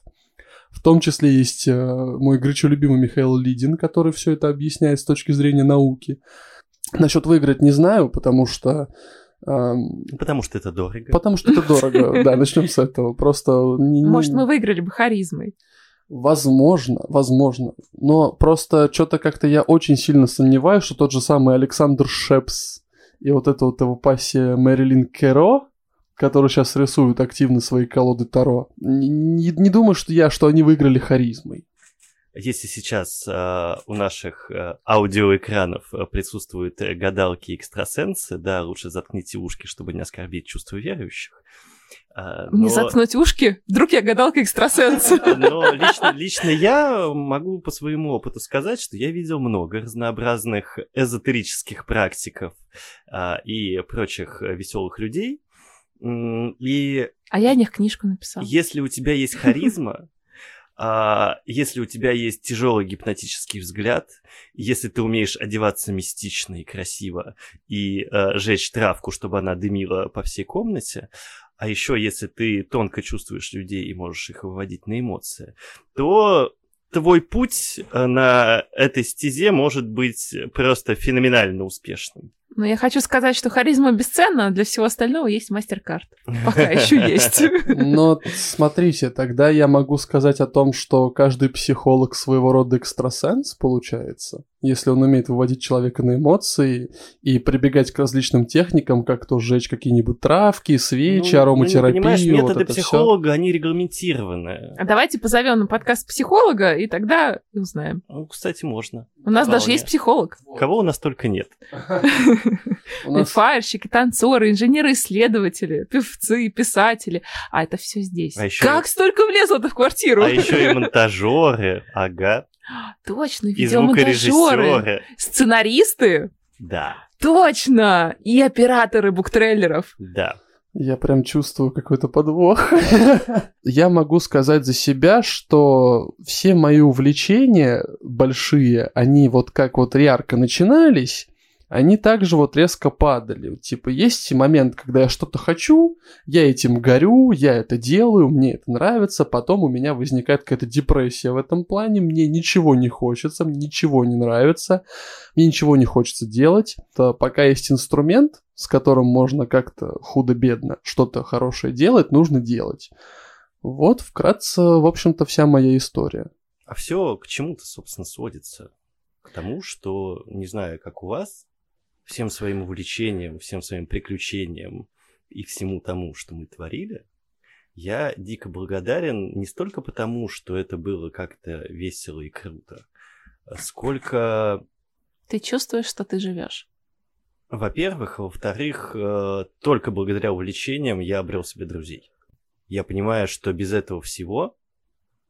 В том числе есть э, мой горячо любимый Михаил Лидин, который все это объясняет с точки зрения науки. Насчет выиграть не знаю, потому что Потому что это дорого. Потому что это дорого. Да, (laughs) начнем с этого. Просто... Может, мы выиграли бы харизмой. Возможно, возможно. Но просто что-то как-то я очень сильно сомневаюсь, что тот же самый Александр Шепс и вот эта вот его пассия Мэрилин Керо, который сейчас рисует активно свои колоды Таро, не, не- не думаю, что я, что они выиграли харизмой. Если сейчас э, у наших э, аудиоэкранов э, присутствуют э, гадалки и экстрасенсы, да, лучше заткните ушки, чтобы не оскорбить чувства верующих. А, Не но- заткнуть ушки? Вдруг я гадалка экстрасенс. (laughs) Но лично, лично я могу по своему опыту сказать, что я видел много разнообразных эзотерических практиков а, и прочих веселых людей. И А я о них книжку написала. если у тебя есть (laughs) харизма, а, если у тебя есть тяжелый гипнотический взгляд, если ты умеешь одеваться мистично и красиво и э, жечь травку, чтобы она дымила по всей комнате, а еще если ты тонко чувствуешь людей и можешь их выводить на эмоции, то твой путь э, на этой стезе может быть просто феноменально успешным. Но я хочу сказать, что харизма бесценна, а для всего остального есть мастер-карт. Пока еще есть. (laughs) Но смотрите, тогда я могу сказать о том, что каждый психолог своего рода экстрасенс получается. Если он умеет выводить человека на эмоции и прибегать к различным техникам, как то сжечь какие-нибудь травки, свечи, Ну, ароматерапию. Ну, понимаешь, вот методы это психолога, они регламентированы. А давайте позовем на подкаст психолога, и тогда узнаем. Ну, кстати, можно. У нас даже Вполне. есть психолог. Кого у нас только нет. (laughs) Фаерщики, танцоры, инженеры-исследователи, певцы, писатели. А это все здесь. А Как столько влезло-то в квартиру? А еще и монтажеры, ага, Точно, и видеомонтажеры, звукорежиссеры. сценаристы. Да, Точно! И операторы буктрейлеров. да. Я прям чувствую какой-то подвох. (laughs) Я могу сказать за себя, что все мои увлечения большие, они вот как вот ярко начинались, они также вот резко падали. Типа есть момент, когда я что-то хочу, я этим горю, я это делаю, мне это нравится, потом у меня возникает какая-то депрессия в этом плане, мне ничего не хочется, мне ничего не нравится, мне ничего не хочется делать. То пока есть инструмент, с которым можно как-то худо-бедно что-то хорошее делать, нужно делать. Вот вкратце, в общем-то, вся моя история. А все к чему-то, собственно, сводится. К тому, что, не знаю, как у вас, всем своим увлечением, всем своим приключениям и всему тому, что мы творили, я дико благодарен не столько потому, что это было как-то весело и круто, а сколько Ты чувствуешь, что ты живешь. Во-первых, во-вторых, э, только благодаря увлечениям я обрел себе друзей. Я понимаю, что без этого всего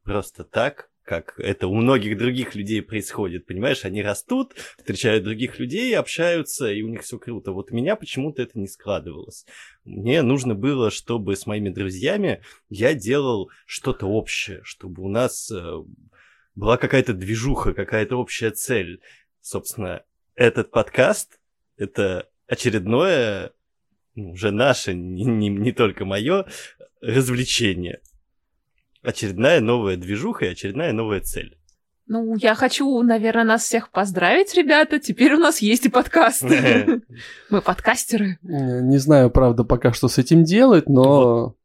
просто так, как это у многих других людей происходит, понимаешь, они растут, встречают других людей, общаются, и у них все круто. Вот у меня почему-то это не складывалось. Мне нужно было, чтобы с моими друзьями я делал что-то общее, чтобы у нас э, была какая-то движуха, какая-то общая цель. Собственно, этот подкаст это очередное, ну, уже наше, не, не, не только мое, развлечение. Очередная новая движуха и очередная новая цель. Ну, я хочу, наверное, нас всех поздравить, ребята. Теперь у нас есть и подкаст. (laughs) Мы подкастеры. Не знаю, правда, пока что с этим делать, но...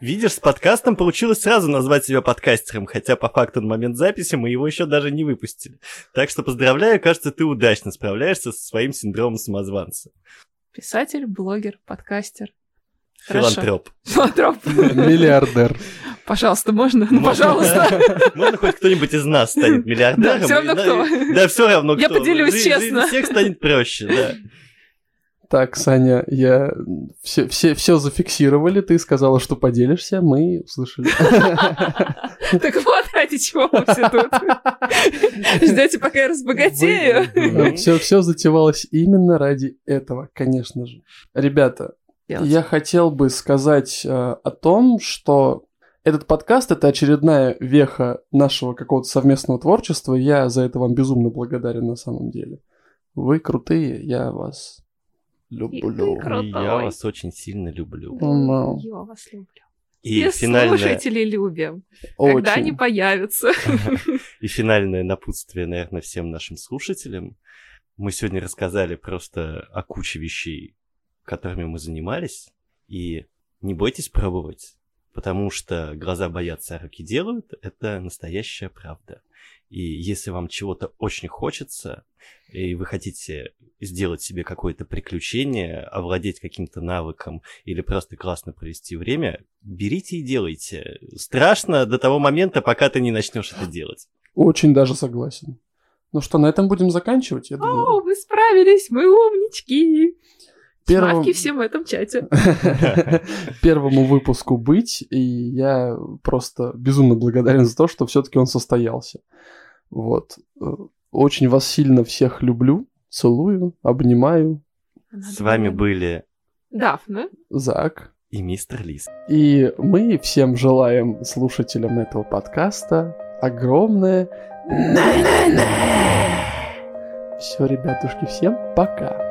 Видишь, с подкастом получилось сразу назвать себя подкастером, хотя по факту на момент записи мы его еще даже не выпустили. Так что поздравляю, кажется, ты удачно справляешься со своим синдромом самозванца. Писатель, блогер, подкастер. Филантроп. Филантроп. Миллиардер. Пожалуйста, можно? Ну, пожалуйста. (laughs) Можно хоть кто-нибудь из нас станет миллиардером. Да, всё равно кто. Да, все равно кто. Я поделюсь честно. всех станет проще, да. Так, Саня, я все, все, все зафиксировали, ты сказала, что поделишься, мы услышали. (laughs) Так вот, ради чего мы все тут. Ждете, пока я разбогатею. Все, все затевалось именно ради этого, конечно же. Ребята, я хотел бы сказать э, о том, что этот подкаст — это очередная веха нашего какого-то совместного творчества. Я за это вам безумно благодарен на самом деле. Вы крутые, я вас люблю. И я вас очень сильно люблю. Ну. Я вас люблю. И И финальное, слушателей любим. Когда они Очень. появятся. (laughs) и финальное напутствие, наверное, всем нашим слушателям. Мы сегодня рассказали просто о куче вещей, которыми мы занимались. И не бойтесь пробовать, потому что глаза боятся, а руки делают. Это настоящая правда. И если вам чего-то очень хочется, и вы хотите сделать себе какое-то приключение, овладеть каким-то навыком или просто классно провести время, берите и делайте. Страшно до того момента, пока ты не начнешь это делать. Очень даже согласен. Ну что, на этом будем заканчивать, я думаю. О, мы справились, мы умнички. Первым- Смазки всем в этом чате. (laughs) Первому выпуску быть, и я просто безумно благодарен за то, что все-таки он состоялся. Вот. Очень вас сильно всех люблю, целую, обнимаю. С вами были Дафна. Зак. и мистер Лис. И мы всем желаем слушателям этого подкаста огромное... Все, ребятушки, всем пока.